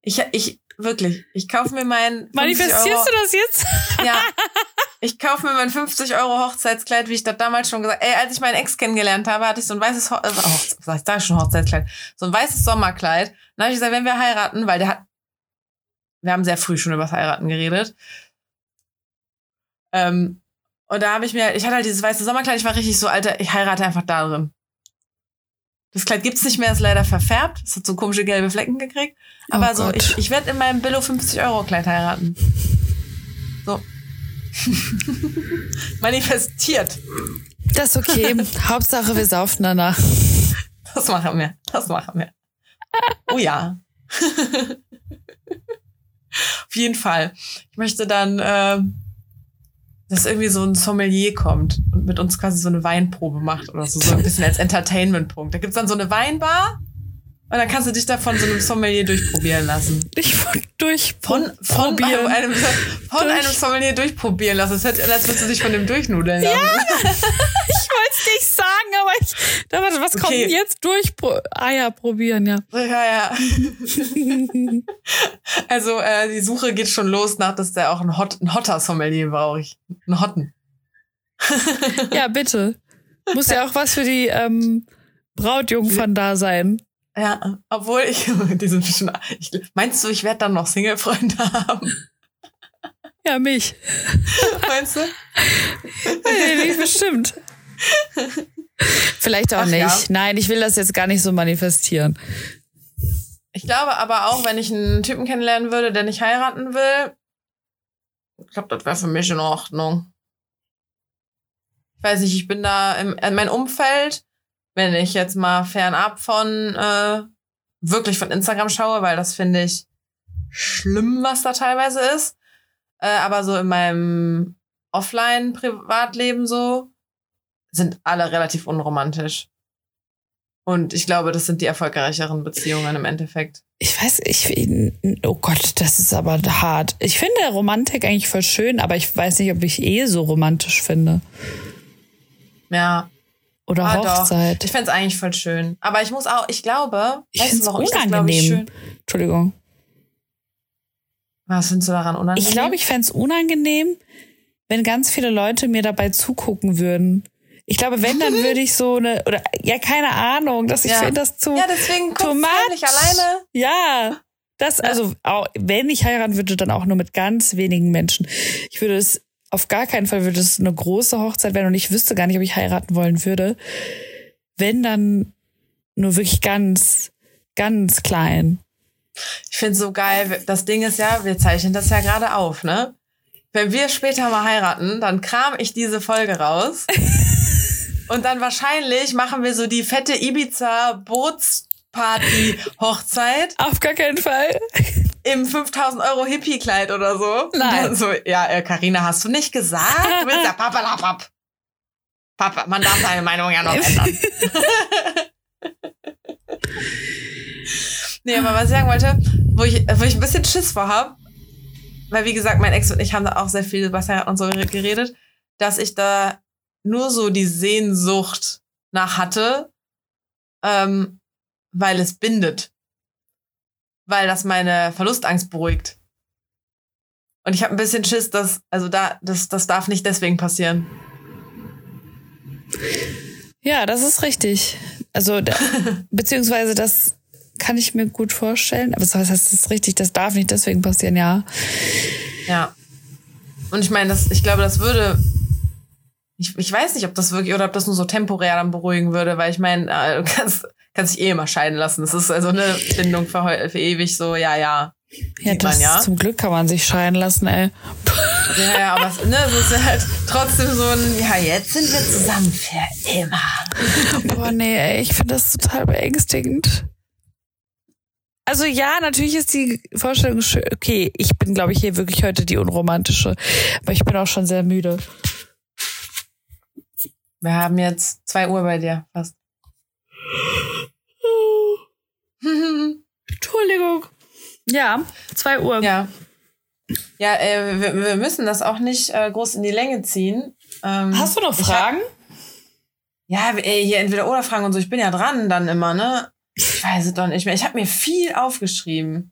Ich, ich, wirklich, ich kaufe mir mein. Manifestierst du das jetzt? *laughs* ja. Ich kaufe mir mein 50 Euro Hochzeitskleid, wie ich das damals schon gesagt Ey, als ich meinen Ex kennengelernt habe, hatte ich so ein weißes, Ho äh, oh, ich sag schon Hochzeitskleid, so ein weißes Sommerkleid. Dann habe ich gesagt, wenn wir heiraten, weil der hat, wir haben sehr früh schon über das Heiraten geredet. Ähm, und da habe ich mir, ich hatte halt dieses weiße Sommerkleid, ich war richtig so, Alter, ich heirate einfach da drin. Das Kleid gibt's nicht mehr, ist leider verfärbt. Es hat so komische gelbe Flecken gekriegt. Aber oh so, ich, ich werde in meinem Billo 50 Euro Kleid heiraten. So. *laughs* Manifestiert. Das ist okay. *laughs* Hauptsache, wir saufen danach. Das machen wir. Das machen wir. Oh ja. *laughs* Auf jeden Fall. Ich möchte dann, äh, dass irgendwie so ein Sommelier kommt und mit uns quasi so eine Weinprobe macht oder so, so ein bisschen als Entertainment-Punkt. Da gibt's dann so eine Weinbar und dann kannst du dich da von so einem Sommelier durchprobieren lassen. Ich durchprobieren. Von, von, einem, von durch. einem Sommelier durchprobieren lassen. Das hört als würdest du dich von dem durchnudeln lassen. Ja, *laughs* wollte es nicht sagen, aber ich dachte, was okay. kommt jetzt durch? Ja, probieren, ja. Ja, ja. *laughs* also äh, die Suche geht schon los nach, dass der auch ein, Hot, ein hotter Sommelier brauche ich. Einen hotten. *laughs* ja, bitte. Muss ja auch was für die ähm, Brautjungfern da sein. Ja, obwohl ich, *laughs* die sind schon, ich, meinst du, ich werde dann noch Single-Freunde haben? Ja, mich. Meinst du? nee, bestimmt. Vielleicht auch Ach, nicht. Ja. Nein, ich will das jetzt gar nicht so manifestieren. Ich glaube aber auch, wenn ich einen Typen kennenlernen würde, der nicht heiraten will, ich glaube, das wäre für mich in Ordnung. Ich weiß nicht, ich bin da im, in mein Umfeld wenn ich jetzt mal fernab von äh, wirklich von Instagram schaue, weil das finde ich schlimm, was da teilweise ist. Äh, aber so in meinem Offline-Privatleben so sind alle relativ unromantisch. Und ich glaube, das sind die erfolgreicheren Beziehungen im Endeffekt. Ich weiß, ich, oh Gott, das ist aber hart. Ich finde Romantik eigentlich voll schön, aber ich weiß nicht, ob ich eh so romantisch finde. Ja, oder ah, Hochzeit. Doch. Ich fände es eigentlich voll schön. Aber ich muss auch, ich glaube, ich weißt du, warum unangenehm. ich, schön? Entschuldigung. Was findest du daran unangenehm? Ich glaube, ich fände es unangenehm, wenn ganz viele Leute mir dabei zugucken würden. Ich glaube, wenn, dann *laughs* würde ich so eine, oder ja, keine Ahnung, dass ich ja. finde das zu. Ja, deswegen too much. alleine. Ja. Das, also, auch, wenn ich heiraten würde, dann auch nur mit ganz wenigen Menschen. Ich würde es auf gar keinen Fall würde es eine große Hochzeit werden und ich wüsste gar nicht, ob ich heiraten wollen würde. Wenn dann nur wirklich ganz, ganz klein. Ich finde so geil. Das Ding ist ja, wir zeichnen das ja gerade auf, ne? Wenn wir später mal heiraten, dann kram ich diese Folge raus. *laughs* und dann wahrscheinlich machen wir so die fette Ibiza Bootsparty Hochzeit. Auf gar keinen Fall. im 5000 Euro Hippie-Kleid oder so. Nein. So, ja, äh, Carina, hast du nicht gesagt? Du bist ja Papa, Papa, man darf seine Meinung ja noch *laughs* ändern. nee, aber was ich sagen wollte, wo ich, wo ich ein bisschen Schiss vor habe, weil wie gesagt, mein Ex und ich haben da auch sehr viel über Heirat und so geredet, dass ich da nur so die Sehnsucht nach hatte, ähm, weil es bindet. Weil das meine Verlustangst beruhigt. Und ich habe ein bisschen Schiss, dass, also da, das, das darf nicht deswegen passieren. Ja, das ist richtig. Also, da, *laughs* beziehungsweise das kann ich mir gut vorstellen. Aber das heißt, das ist richtig, das darf nicht deswegen passieren, ja. Ja. Und ich meine, das, ich glaube, das würde. Ich, ich weiß nicht, ob das wirklich oder ob das nur so temporär dann beruhigen würde, weil ich meine, äh, du kannst, kannst dich eh immer scheiden lassen. Das ist also eine Bindung für, für ewig so, ja, ja. Ja, das, man, ja, zum Glück kann man sich scheiden lassen, ey. Ja, ja, aber es, ne, es ist halt trotzdem so ein, ja, jetzt sind wir zusammen für immer. Boah, nee, ey, ich finde das total beängstigend. Also ja, natürlich ist die Vorstellung schön. Okay, ich bin, glaube ich, hier wirklich heute die unromantische. Aber ich bin auch schon sehr müde. Wir haben jetzt zwei Uhr bei dir fast. *laughs* Entschuldigung. Ja, zwei Uhr. Ja. Ja, äh, wir, wir, müssen das auch nicht äh, groß in die Länge ziehen. Ähm, Hast du noch Fragen? Hab, ja, ey, hier entweder oder Fragen und so. Ich bin ja dran dann immer, ne? Ich weiß es doch nicht mehr. Ich habe mir viel aufgeschrieben.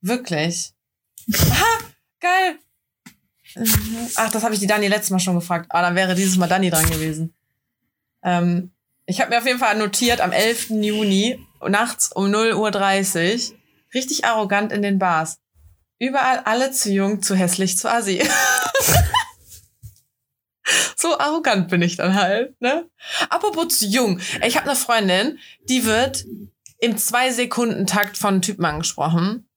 Wirklich. Aha, geil. Ach, das habe ich die Dani letztes Mal schon gefragt. Ah, dann wäre dieses Mal Dani dran gewesen. Ähm, ich habe mir auf jeden Fall notiert, am 11. Juni, nachts um 0.30 Uhr, richtig arrogant in den Bars. Überall alle zu jung, zu hässlich, zu assi. *laughs* so arrogant bin ich dann halt, ne? Apropos jung. Ich habe eine Freundin, die wird im Zwei-Sekunden-Takt von Typen angesprochen.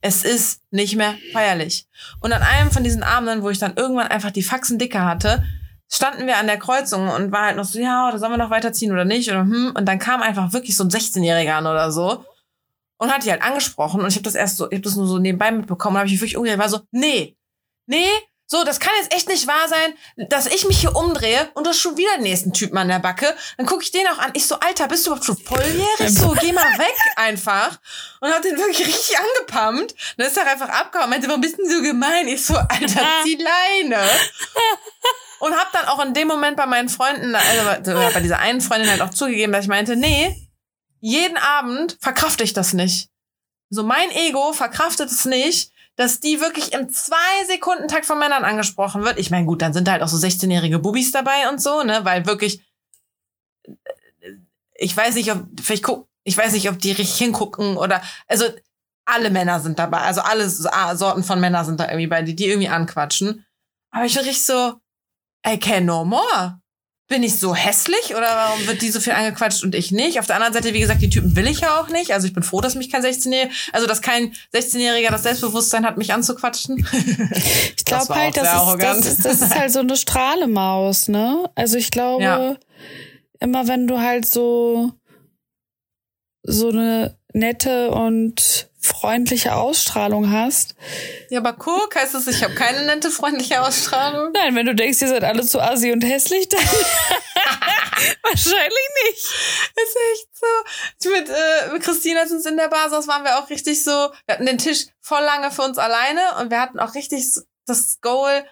Es ist nicht mehr feierlich. Und an einem von diesen Abenden, wo ich dann irgendwann einfach die Faxen dicker hatte, standen wir an der Kreuzung und war halt noch so, ja, oder sollen wir noch weiterziehen oder nicht? Oder hm. Und dann kam einfach wirklich so ein 16-Jähriger an oder so und hat die halt angesprochen und ich habe das erst so, ich habe das nur so nebenbei mitbekommen, habe ich mich wirklich umgedreht, war so, nee, nee, so, das kann jetzt echt nicht wahr sein, dass ich mich hier umdrehe und das schon wieder den nächsten Typen an der Backe. Dann gucke ich den auch an. Ich so, Alter, bist du überhaupt schon volljährig? So, geh mal weg einfach. Und hat den wirklich richtig angepumpt. Dann ist er einfach abgehauen. Meinte, warum bist du so gemein? Ich so, Alter, *laughs* zieh Leine. Und hab dann auch in dem Moment bei meinen Freunden, also bei dieser einen Freundin halt auch zugegeben, dass ich meinte, nee, jeden Abend verkrafte ich das nicht. So mein Ego verkraftet es nicht, dass die wirklich im zwei Sekunden Takt von Männern angesprochen wird. Ich meine, gut, dann sind da halt auch so 16-jährige Bubis dabei und so, ne, weil wirklich ich weiß nicht, ob vielleicht guck, ich weiß nicht, ob die richtig hingucken oder also alle Männer sind dabei, also alle Sorten von Männern sind da irgendwie bei, die die irgendwie anquatschen. Aber ich bin richtig so, I can no more bin ich so hässlich oder warum wird die so viel angequatscht und ich nicht? Auf der anderen Seite, wie gesagt, die Typen will ich ja auch nicht. Also ich bin froh, dass mich kein 16-Jähriger, also dass kein 16-Jähriger das Selbstbewusstsein hat, mich anzuquatschen. *laughs* Ich glaube halt, das ist, das, ist, das ist halt so eine Strahlemaus, ne? Also ich glaube, ja. immer wenn du halt so so eine nette und freundliche Ausstrahlung hast. Ja, aber guck, heißt das, ich habe keine nette, freundliche Ausstrahlung? Nein, wenn du denkst, ihr seid alle zu assi und hässlich, dann *laughs* wahrscheinlich nicht. Ist echt so. Mit, äh, mit Christina sind in der Basis waren wir auch richtig so, wir hatten den Tisch voll lange für uns alleine und wir hatten auch richtig das Goal,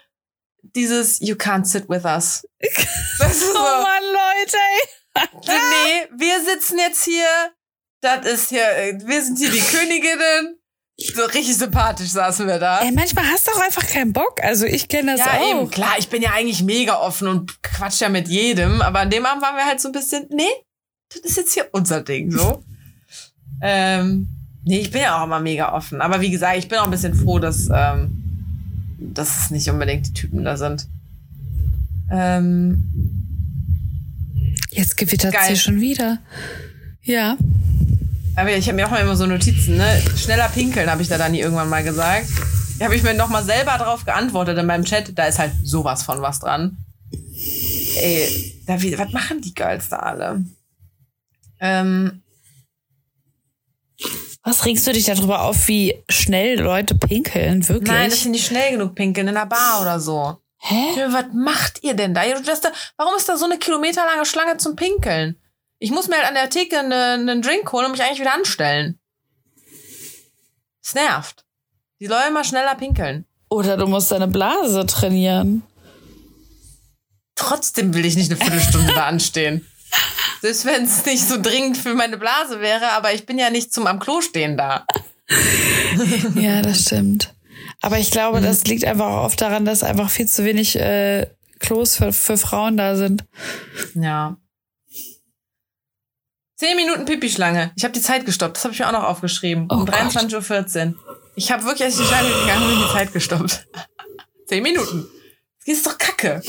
dieses You can't sit with us. *laughs* Das ist oh so, oh Mann, Leute, ey. nee, wir sitzen jetzt hier das ist hier, wir sind hier die Königinnen. So richtig sympathisch saßen wir da. Ey, manchmal hast du auch einfach keinen Bock. Also ich kenne das ja, auch. Eben, klar, ich bin ja eigentlich mega offen und quatsch ja mit jedem. Aber an dem Abend waren wir halt so ein bisschen, nee, das ist jetzt hier unser Ding, so. *laughs* ähm, nee, ich bin ja auch immer mega offen. Aber wie gesagt, ich bin auch ein bisschen froh, dass, ähm, dass es nicht unbedingt die Typen da sind. Ähm, Jetzt gewittert es hier schon wieder. Ja. Aber ich habe mir auch mal immer so Notizen, ne? Schneller pinkeln, habe ich da dann irgendwann mal gesagt. Da habe ich mir noch mal selber drauf geantwortet in meinem Chat. Da ist halt sowas von was dran. Ey, da, wie, was machen die Girls da alle? Ähm, Was regst du dich darüber auf, wie schnell Leute pinkeln? Wirklich? Nein, dass sie nicht schnell genug pinkeln in einer Bar oder so. Hä? Was macht ihr denn da? Warum ist da so eine kilometerlange Schlange zum Pinkeln? Ich muss mir halt an der Theke einen, einen Drink holen und mich eigentlich wieder anstellen. Es nervt. Die Leute mal schneller pinkeln. Oder du musst deine Blase trainieren. Trotzdem will ich nicht eine Viertelstunde da anstehen. Selbst wenn es nicht so dringend für meine Blase wäre, aber ich bin ja nicht zum am Klo stehen da. *laughs* ja, das stimmt. Aber ich glaube, mhm. das liegt einfach auch oft daran, dass einfach viel zu wenig äh, Klos für, für Frauen da sind. Ja. Zehn Minuten Pipi-Schlange. Ich habe die Zeit gestoppt. Das habe ich mir auch noch aufgeschrieben. Oh um 23.14 Uhr. Ich habe wirklich, als ich die Schlange gegangen bin, die Zeit gestoppt. *laughs* Zehn Minuten. Das ist doch kacke.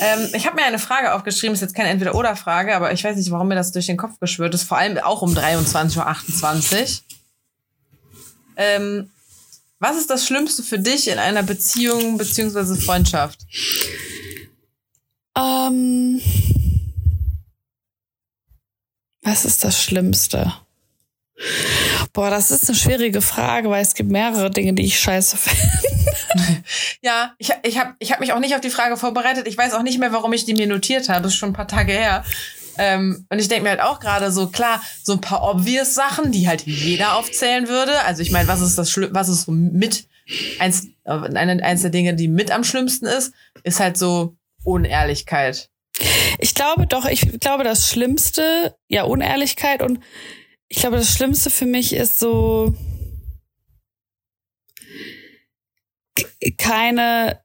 ähm, ich habe mir eine Frage aufgeschrieben, ist jetzt keine Entweder-Oder-Frage, aber ich weiß nicht, warum mir das durch den Kopf geschwört ist. Vor allem auch um 23.28 Uhr. Ähm, was ist das Schlimmste für dich in einer Beziehung bzw. Freundschaft? Ähm, was ist das Schlimmste? Boah, das ist eine schwierige Frage, weil es gibt mehrere Dinge, die ich scheiße *laughs* finde. ja, ich, ich habe ich hab mich auch nicht auf die Frage vorbereitet. Ich weiß auch nicht mehr, warum ich die mir notiert habe. Das ist schon ein paar Tage her. Ähm, und ich denke mir halt auch gerade so, klar, so ein paar obvious Sachen, die halt jeder aufzählen würde. Also ich meine, was ist das Schlimm, was ist so mit eins, eins der Dinge, die mit am schlimmsten ist, ist halt so Unehrlichkeit. Ich glaube doch, ich glaube, das Schlimmste, ja, Unehrlichkeit und ich glaube, das Schlimmste für mich ist so keine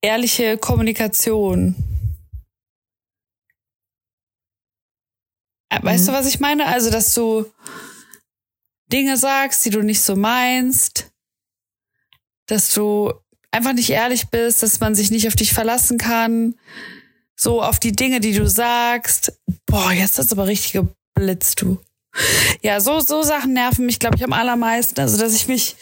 ehrliche Kommunikation. Weißt mhm. du, was ich meine? Also, dass du Dinge sagst, die du nicht so meinst, dass du einfach nicht ehrlich bist, dass man sich nicht auf dich verlassen kann, so auf die Dinge, die du sagst. Boah, jetzt hast du aber richtig geblitzt, du. Ja, so, so Sachen nerven mich, glaube ich, am allermeisten. Also, dass ich mich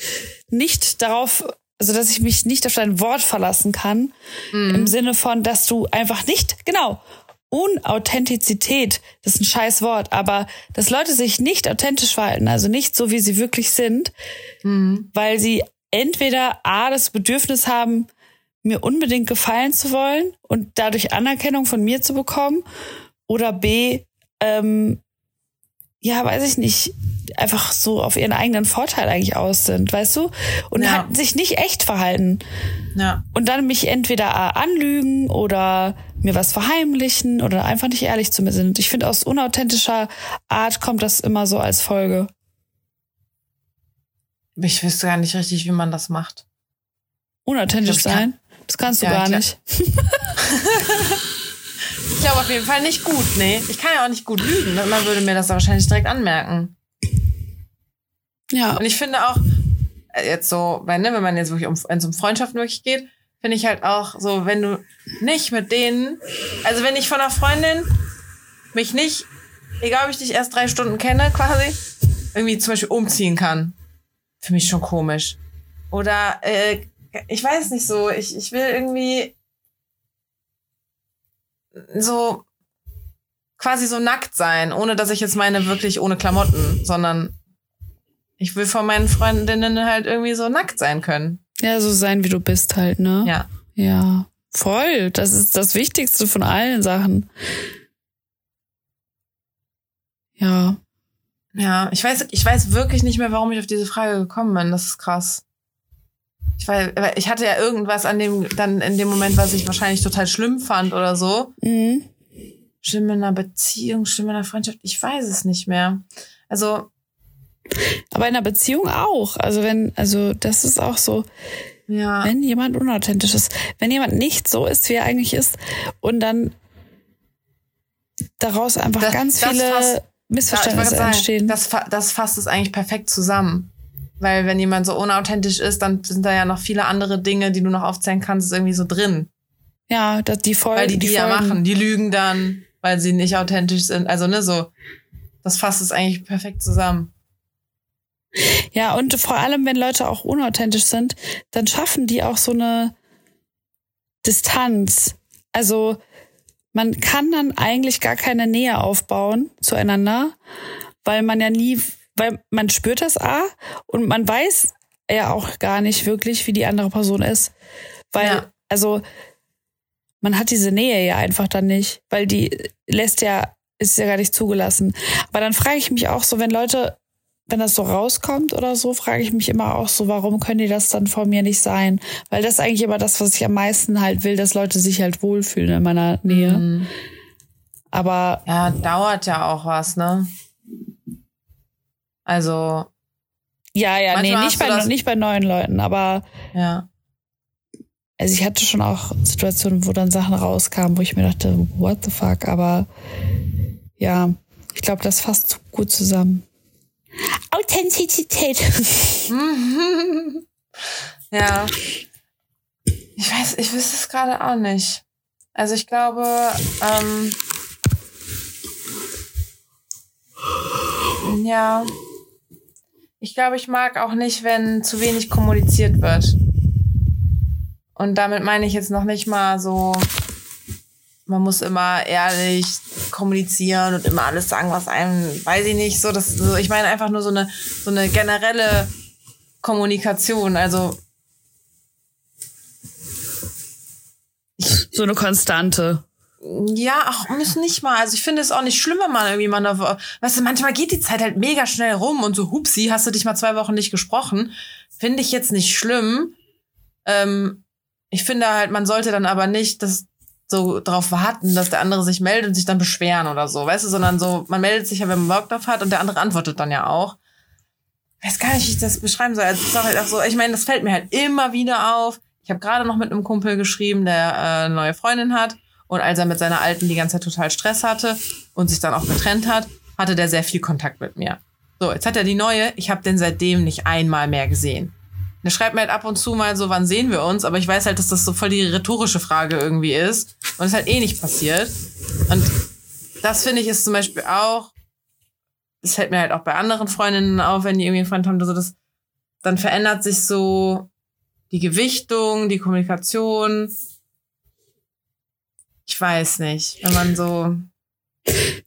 nicht darauf, also, dass ich mich nicht auf dein Wort verlassen kann. Mhm. Im Sinne von, dass du einfach nicht, genau, Unauthentizität, das ist ein scheiß Wort, aber dass Leute sich nicht authentisch verhalten, also nicht so, wie sie wirklich sind, mhm. weil sie entweder A, das Bedürfnis haben, mir unbedingt gefallen zu wollen und dadurch Anerkennung von mir zu bekommen, oder B, ähm, ja, weiß ich nicht, einfach so auf ihren eigenen Vorteil eigentlich aus sind, weißt du? Und ja. halt sich nicht echt verhalten. Ja. Und dann mich entweder anlügen oder mir was verheimlichen oder einfach nicht ehrlich zu mir sind. Ich finde, aus unauthentischer Art kommt das immer so als Folge. Ich wüsste gar nicht richtig, wie man das macht. Unauthentisch glaub, sein? Das kannst du ja, gar nicht. *laughs* Ich glaube auf jeden Fall nicht gut, nee. Ich kann ja auch nicht gut lügen. Ne? Man würde mir das wahrscheinlich direkt anmerken. Ja. Und ich finde auch, äh, jetzt so, wenn, ne, wenn man jetzt wirklich um, wenn es um Freundschaften wirklich geht, finde ich halt auch so, wenn du nicht mit denen, also wenn ich von einer Freundin mich nicht, egal ob ich dich erst drei Stunden kenne, quasi, irgendwie zum Beispiel umziehen kann. Für mich schon komisch. Oder, äh, ich weiß nicht so, ich, ich will irgendwie so quasi so nackt sein, ohne dass ich jetzt meine wirklich ohne Klamotten, sondern ich will von meinen Freundinnen halt irgendwie so nackt sein können. Ja, so sein, wie du bist halt, ne? Ja. Ja, voll. Das ist das Wichtigste von allen Sachen. Ja. Ja, ich weiß, ich weiß wirklich nicht mehr, warum ich auf diese Frage gekommen bin. Das ist krass. Ich, weil, ich hatte ja irgendwas an dem, dann in dem Moment, was ich wahrscheinlich total schlimm fand oder so. Mhm. Schlimm in einer Beziehung, schlimm in einer Freundschaft, ich weiß es nicht mehr. Also. Aber in einer Beziehung auch. Also wenn, also das ist auch so. Ja. Wenn jemand unauthentisch ist, wenn jemand nicht so ist, wie er eigentlich ist, und dann daraus einfach das, ganz viele fasst, Missverständnisse sagen, entstehen. Das, das fasst es eigentlich perfekt zusammen. Weil wenn jemand so unauthentisch ist, dann sind da ja noch viele andere Dinge, die du noch aufzählen kannst, ist irgendwie so drin. Ja, dass die Folgen. Weil die die, die ja machen. Die lügen dann, weil sie nicht authentisch sind. Also, ne, so. Das fasst es eigentlich perfekt zusammen. Ja, und vor allem, wenn Leute auch unauthentisch sind, dann schaffen die auch so eine Distanz. Also, man kann dann eigentlich gar keine Nähe aufbauen zueinander, weil man ja nie weil man spürt das A und man weiß ja auch gar nicht wirklich, wie die andere Person ist. Weil, ja. also, man hat diese Nähe ja einfach dann nicht, weil die lässt ja, ist ja gar nicht zugelassen. Aber dann frage ich mich auch so, wenn Leute, wenn das so rauskommt oder so, frage ich mich immer auch so, warum können die das dann vor mir nicht sein? Weil das ist eigentlich immer das, was ich am meisten halt will, dass Leute sich halt wohlfühlen in meiner Nähe. Mhm. Aber. Ja, dauert ja auch was, ne? Also. Ja, ja, nee, nicht bei, nicht bei neuen Leuten, aber. Ja. Also ich hatte schon auch Situationen, wo dann Sachen rauskamen, wo ich mir dachte, what the fuck, aber ja, ich glaube, das fasst gut zusammen. Authentizität. *laughs* ja. Ich weiß, ich wüsste es gerade auch nicht. Also ich glaube, ähm, ja, ich glaube, ich mag auch nicht, wenn zu wenig kommuniziert wird. Und damit meine ich jetzt noch nicht mal so, man muss immer ehrlich kommunizieren und immer alles sagen, was einem, weiß ich nicht, so, das, so, ich meine einfach nur so eine, so eine generelle Kommunikation, also. so eine Konstante. Ja, auch nicht mal. Also ich finde es auch nicht schlimm, wenn man irgendwie mal weißt du, manchmal geht die Zeit halt mega schnell rum und so, hupsi, hast du dich mal zwei Wochen nicht gesprochen. Finde ich jetzt nicht schlimm. Ähm, ich finde halt, man sollte dann aber nicht das so darauf warten, dass der andere sich meldet und sich dann beschweren oder so, weißt du, sondern so, man meldet sich ja, wenn man Bock drauf hat und der andere antwortet dann ja auch. Weiß gar nicht, wie ich das beschreiben soll. Also, ist halt so, ich meine, das fällt mir halt immer wieder auf. Ich habe gerade noch mit einem Kumpel geschrieben, der äh, eine neue Freundin hat. Und als er mit seiner Alten die ganze Zeit total Stress hatte und sich dann auch getrennt hat, hatte der sehr viel Kontakt mit mir. So, jetzt hat er die neue. Ich habe den seitdem nicht einmal mehr gesehen. Der schreibt mir halt ab und zu mal so, wann sehen wir uns, aber ich weiß halt, dass das so voll die rhetorische Frage irgendwie ist und es halt eh nicht passiert. Und das finde ich ist zum Beispiel auch, das fällt mir halt auch bei anderen Freundinnen auf, wenn die irgendwie einen Freund haben, so das, dann verändert sich so die Gewichtung, die Kommunikation. Ich weiß nicht, wenn man so,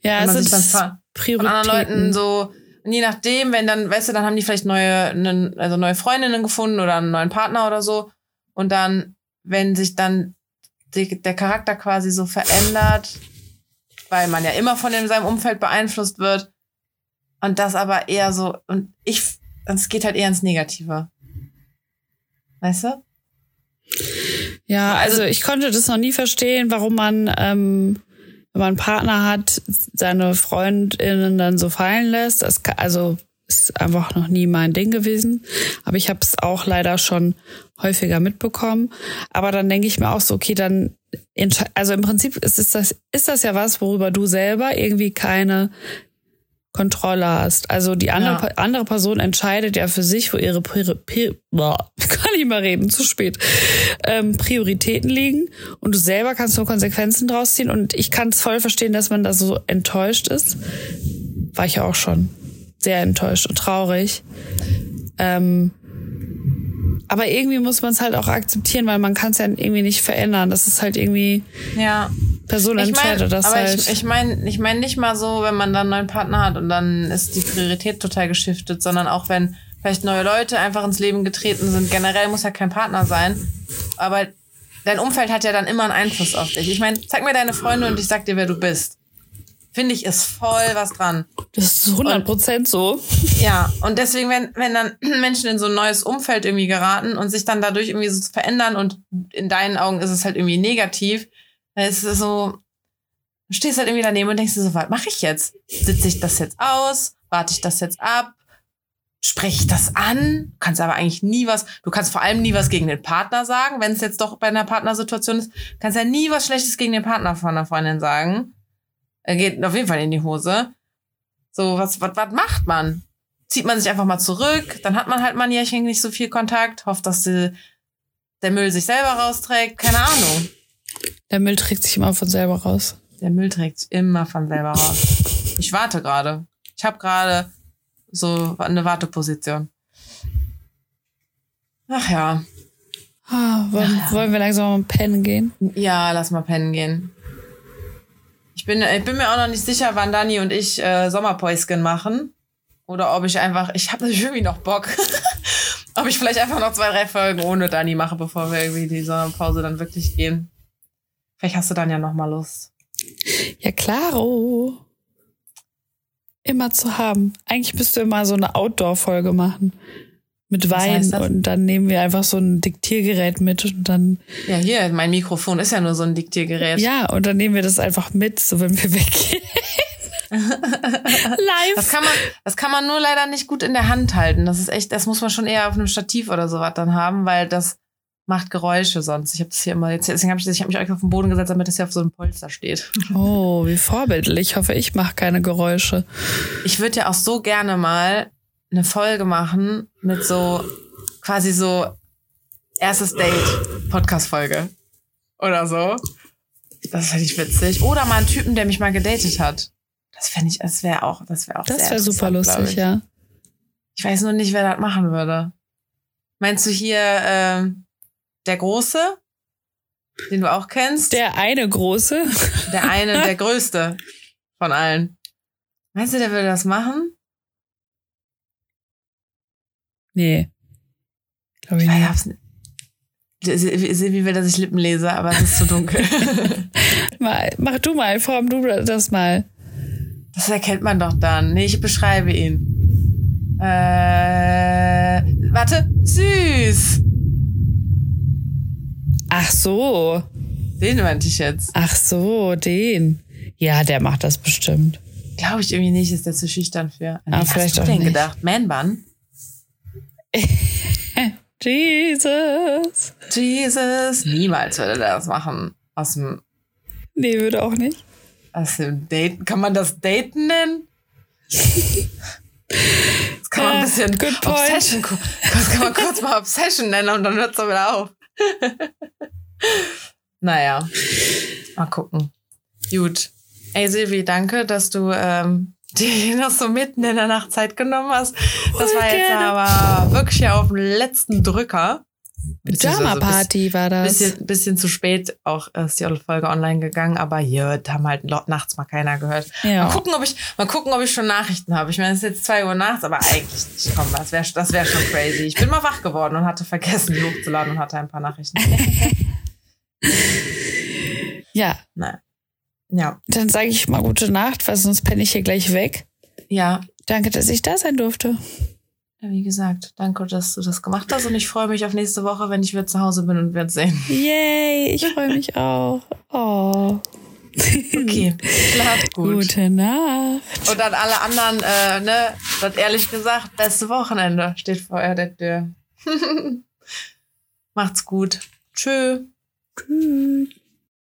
ja, wenn man sich dann von anderen Leuten so und je nachdem, wenn dann, weißt du, dann haben die vielleicht neue, ne, also neue Freundinnen gefunden oder einen neuen Partner oder so. Und dann, wenn sich dann die, der Charakter quasi so verändert, weil man ja immer von dem, seinem Umfeld beeinflusst wird. Und das aber eher so, und ich, es geht halt eher ins Negative. Weißt du? Ja, also, also ich konnte das noch nie verstehen, warum man ähm, wenn man einen Partner hat, seine Freundinnen dann so fallen lässt. Das kann, also ist einfach noch nie mein Ding gewesen. Aber ich habe es auch leider schon häufiger mitbekommen. Aber dann denke ich mir auch so, okay, dann also im Prinzip ist, ist das ist das ja was, worüber du selber irgendwie keine Kontrolle hast. Also die andere, ja. andere Person entscheidet ja für sich, wo ihre Pri Pri *laughs* kann ich mal reden, zu spät, ähm, Prioritäten liegen und du selber kannst nur Konsequenzen draus ziehen und ich kann es voll verstehen, dass man da so enttäuscht ist. War ich ja auch schon sehr enttäuscht und traurig. Ähm, aber irgendwie muss man es halt auch akzeptieren, weil man kann es ja irgendwie nicht verändern. Das ist halt irgendwie. Ja. Person ich entscheidet das aber halt. Ich, ich meine ich mein nicht mal so, wenn man dann einen neuen Partner hat und dann ist die Priorität total geschiftet, sondern auch wenn vielleicht neue Leute einfach ins Leben getreten sind. Generell muss ja kein Partner sein. Aber dein Umfeld hat ja dann immer einen Einfluss auf dich. Ich meine, zeig mir deine Freunde und ich sag dir, wer du bist. Finde ich, ist voll was dran. Das ist 100 Prozent so. Ja, und deswegen, wenn, wenn dann *clears throat* Menschen in so ein neues Umfeld irgendwie geraten und sich dann dadurch irgendwie so verändern und in deinen Augen ist es halt irgendwie negativ, es ist so, du stehst halt irgendwie daneben und denkst dir so, was mache ich jetzt? Sitze ich das jetzt aus? Warte ich das jetzt ab? Spreche ich das an? Du kannst aber eigentlich nie was, du kannst vor allem nie was gegen den Partner sagen, wenn es jetzt doch bei einer Partnersituation ist. Kannst ja nie was Schlechtes gegen den Partner von einer Freundin sagen. Er geht auf jeden Fall in die Hose. So, was, was, was macht man? Zieht man sich einfach mal zurück, dann hat man halt mal ein Jährchen nicht so viel Kontakt, hofft, dass die, der Müll sich selber rausträgt, keine Ahnung. Der Müll trägt sich immer von selber raus. Der Müll trägt sich immer von selber raus. Ich warte gerade. Ich habe gerade so eine Warteposition. Ach ja. Ah, wollen, Ach ja. wollen wir langsam mal pennen gehen? Ja, lass mal pennen gehen. Ich bin, ich bin mir auch noch nicht sicher, wann Dani und ich äh, Sommerpäuschen machen. Oder ob ich einfach, ich habe natürlich irgendwie noch Bock, *laughs* ob ich vielleicht einfach noch zwei, drei Folgen ohne Dani mache, bevor wir irgendwie die Sommerpause dann wirklich gehen. Vielleicht hast du dann ja noch mal Lust. Ja, klaro. Immer zu haben. Eigentlich müsste du immer so eine Outdoor-Folge machen. Mit Wein und dann nehmen wir einfach so ein Diktiergerät mit und dann. Ja, hier, mein Mikrofon ist ja nur so ein Diktiergerät. Ja, und dann nehmen wir das einfach mit, so wenn wir *laughs* weggehen. Live. Das kann, man, das kann man nur leider nicht gut in der Hand halten. Das ist echt, das muss man schon eher auf einem Stativ oder sowas dann haben, weil das macht Geräusche sonst. Ich habe das hier immer jetzt, deswegen habe ich, ich hab mich euch auf den Boden gesetzt, damit das hier auf so einem Polster steht. Oh, wie vorbildlich. Ich hoffe, ich mache keine Geräusche. Ich würde ja auch so gerne mal eine Folge machen mit so quasi so erstes Date Podcast-Folge oder so. Das fände ich witzig. Oder mal einen Typen, der mich mal gedatet hat. Das fände ich, das wäre auch, das wäre auch Das wäre super lustig, ja. Ich weiß nur nicht, wer das machen würde. Meinst du hier äh, der Große, den du auch kennst? Der eine Große. Der eine, der *laughs* Größte von allen. Meinst du, der würde das machen? Nee. Glaube ich nicht. Silvi will, dass ich Lippen lese, aber es ist zu dunkel. *laughs* mach du mal, form du das mal. Das erkennt man doch dann. Nee, ich beschreibe ihn. Äh, warte, süß. Ach so. Den meinte ich jetzt. Ach so, den. Ja, der macht das bestimmt. Glaube ich irgendwie nicht, ist der zu schüchtern für. Ah, Wie vielleicht hast du auch denn nicht. gedacht? Man-Bun? *laughs* Jesus. Jesus. Niemals würde der das machen. Aus dem, Nee, würde auch nicht. aus dem Daten. Kann man das Daten nennen? Das kann man ein bisschen good point. Obsession, das kann man kurz mal Obsession nennen und dann hört es wieder auf. *laughs* naja, mal gucken. Gut. Ey Silvi, danke, dass du ähm, dir noch so mitten in der Nacht Zeit genommen hast. Das war jetzt aber wirklich ja auf den letzten Drücker. Pyjama Party war das. Bisschen, bisschen zu spät auch ist die Folge online gegangen, aber hier da haben halt nachts mal keiner gehört. Ja. Mal gucken, ob ich, mal gucken, ob ich schon Nachrichten habe. Ich meine, es ist jetzt zwei Uhr nachts, aber eigentlich nicht. Komm, das wäre das wär schon crazy. Ich bin mal wach geworden und hatte vergessen, die hochzuladen und hatte ein paar Nachrichten. *laughs* Ja, Nein. Ja, dann sage ich mal gute Nacht, weil sonst penne ich hier gleich weg. ja. Danke, dass ich da sein durfte. Ja, Wie gesagt, danke, dass du das gemacht hast und ich freue mich auf nächste Woche, wenn ich wieder zu Hause bin und wir uns sehen. Yay, ich freue mich *laughs* auch. Oh. Okay, schlaft *laughs* gut. Gute Nacht. Und an alle anderen, äh, ne, das ehrlich gesagt, beste Wochenende steht vor der Tür. *laughs* Macht's gut. Tschö. Tschüss.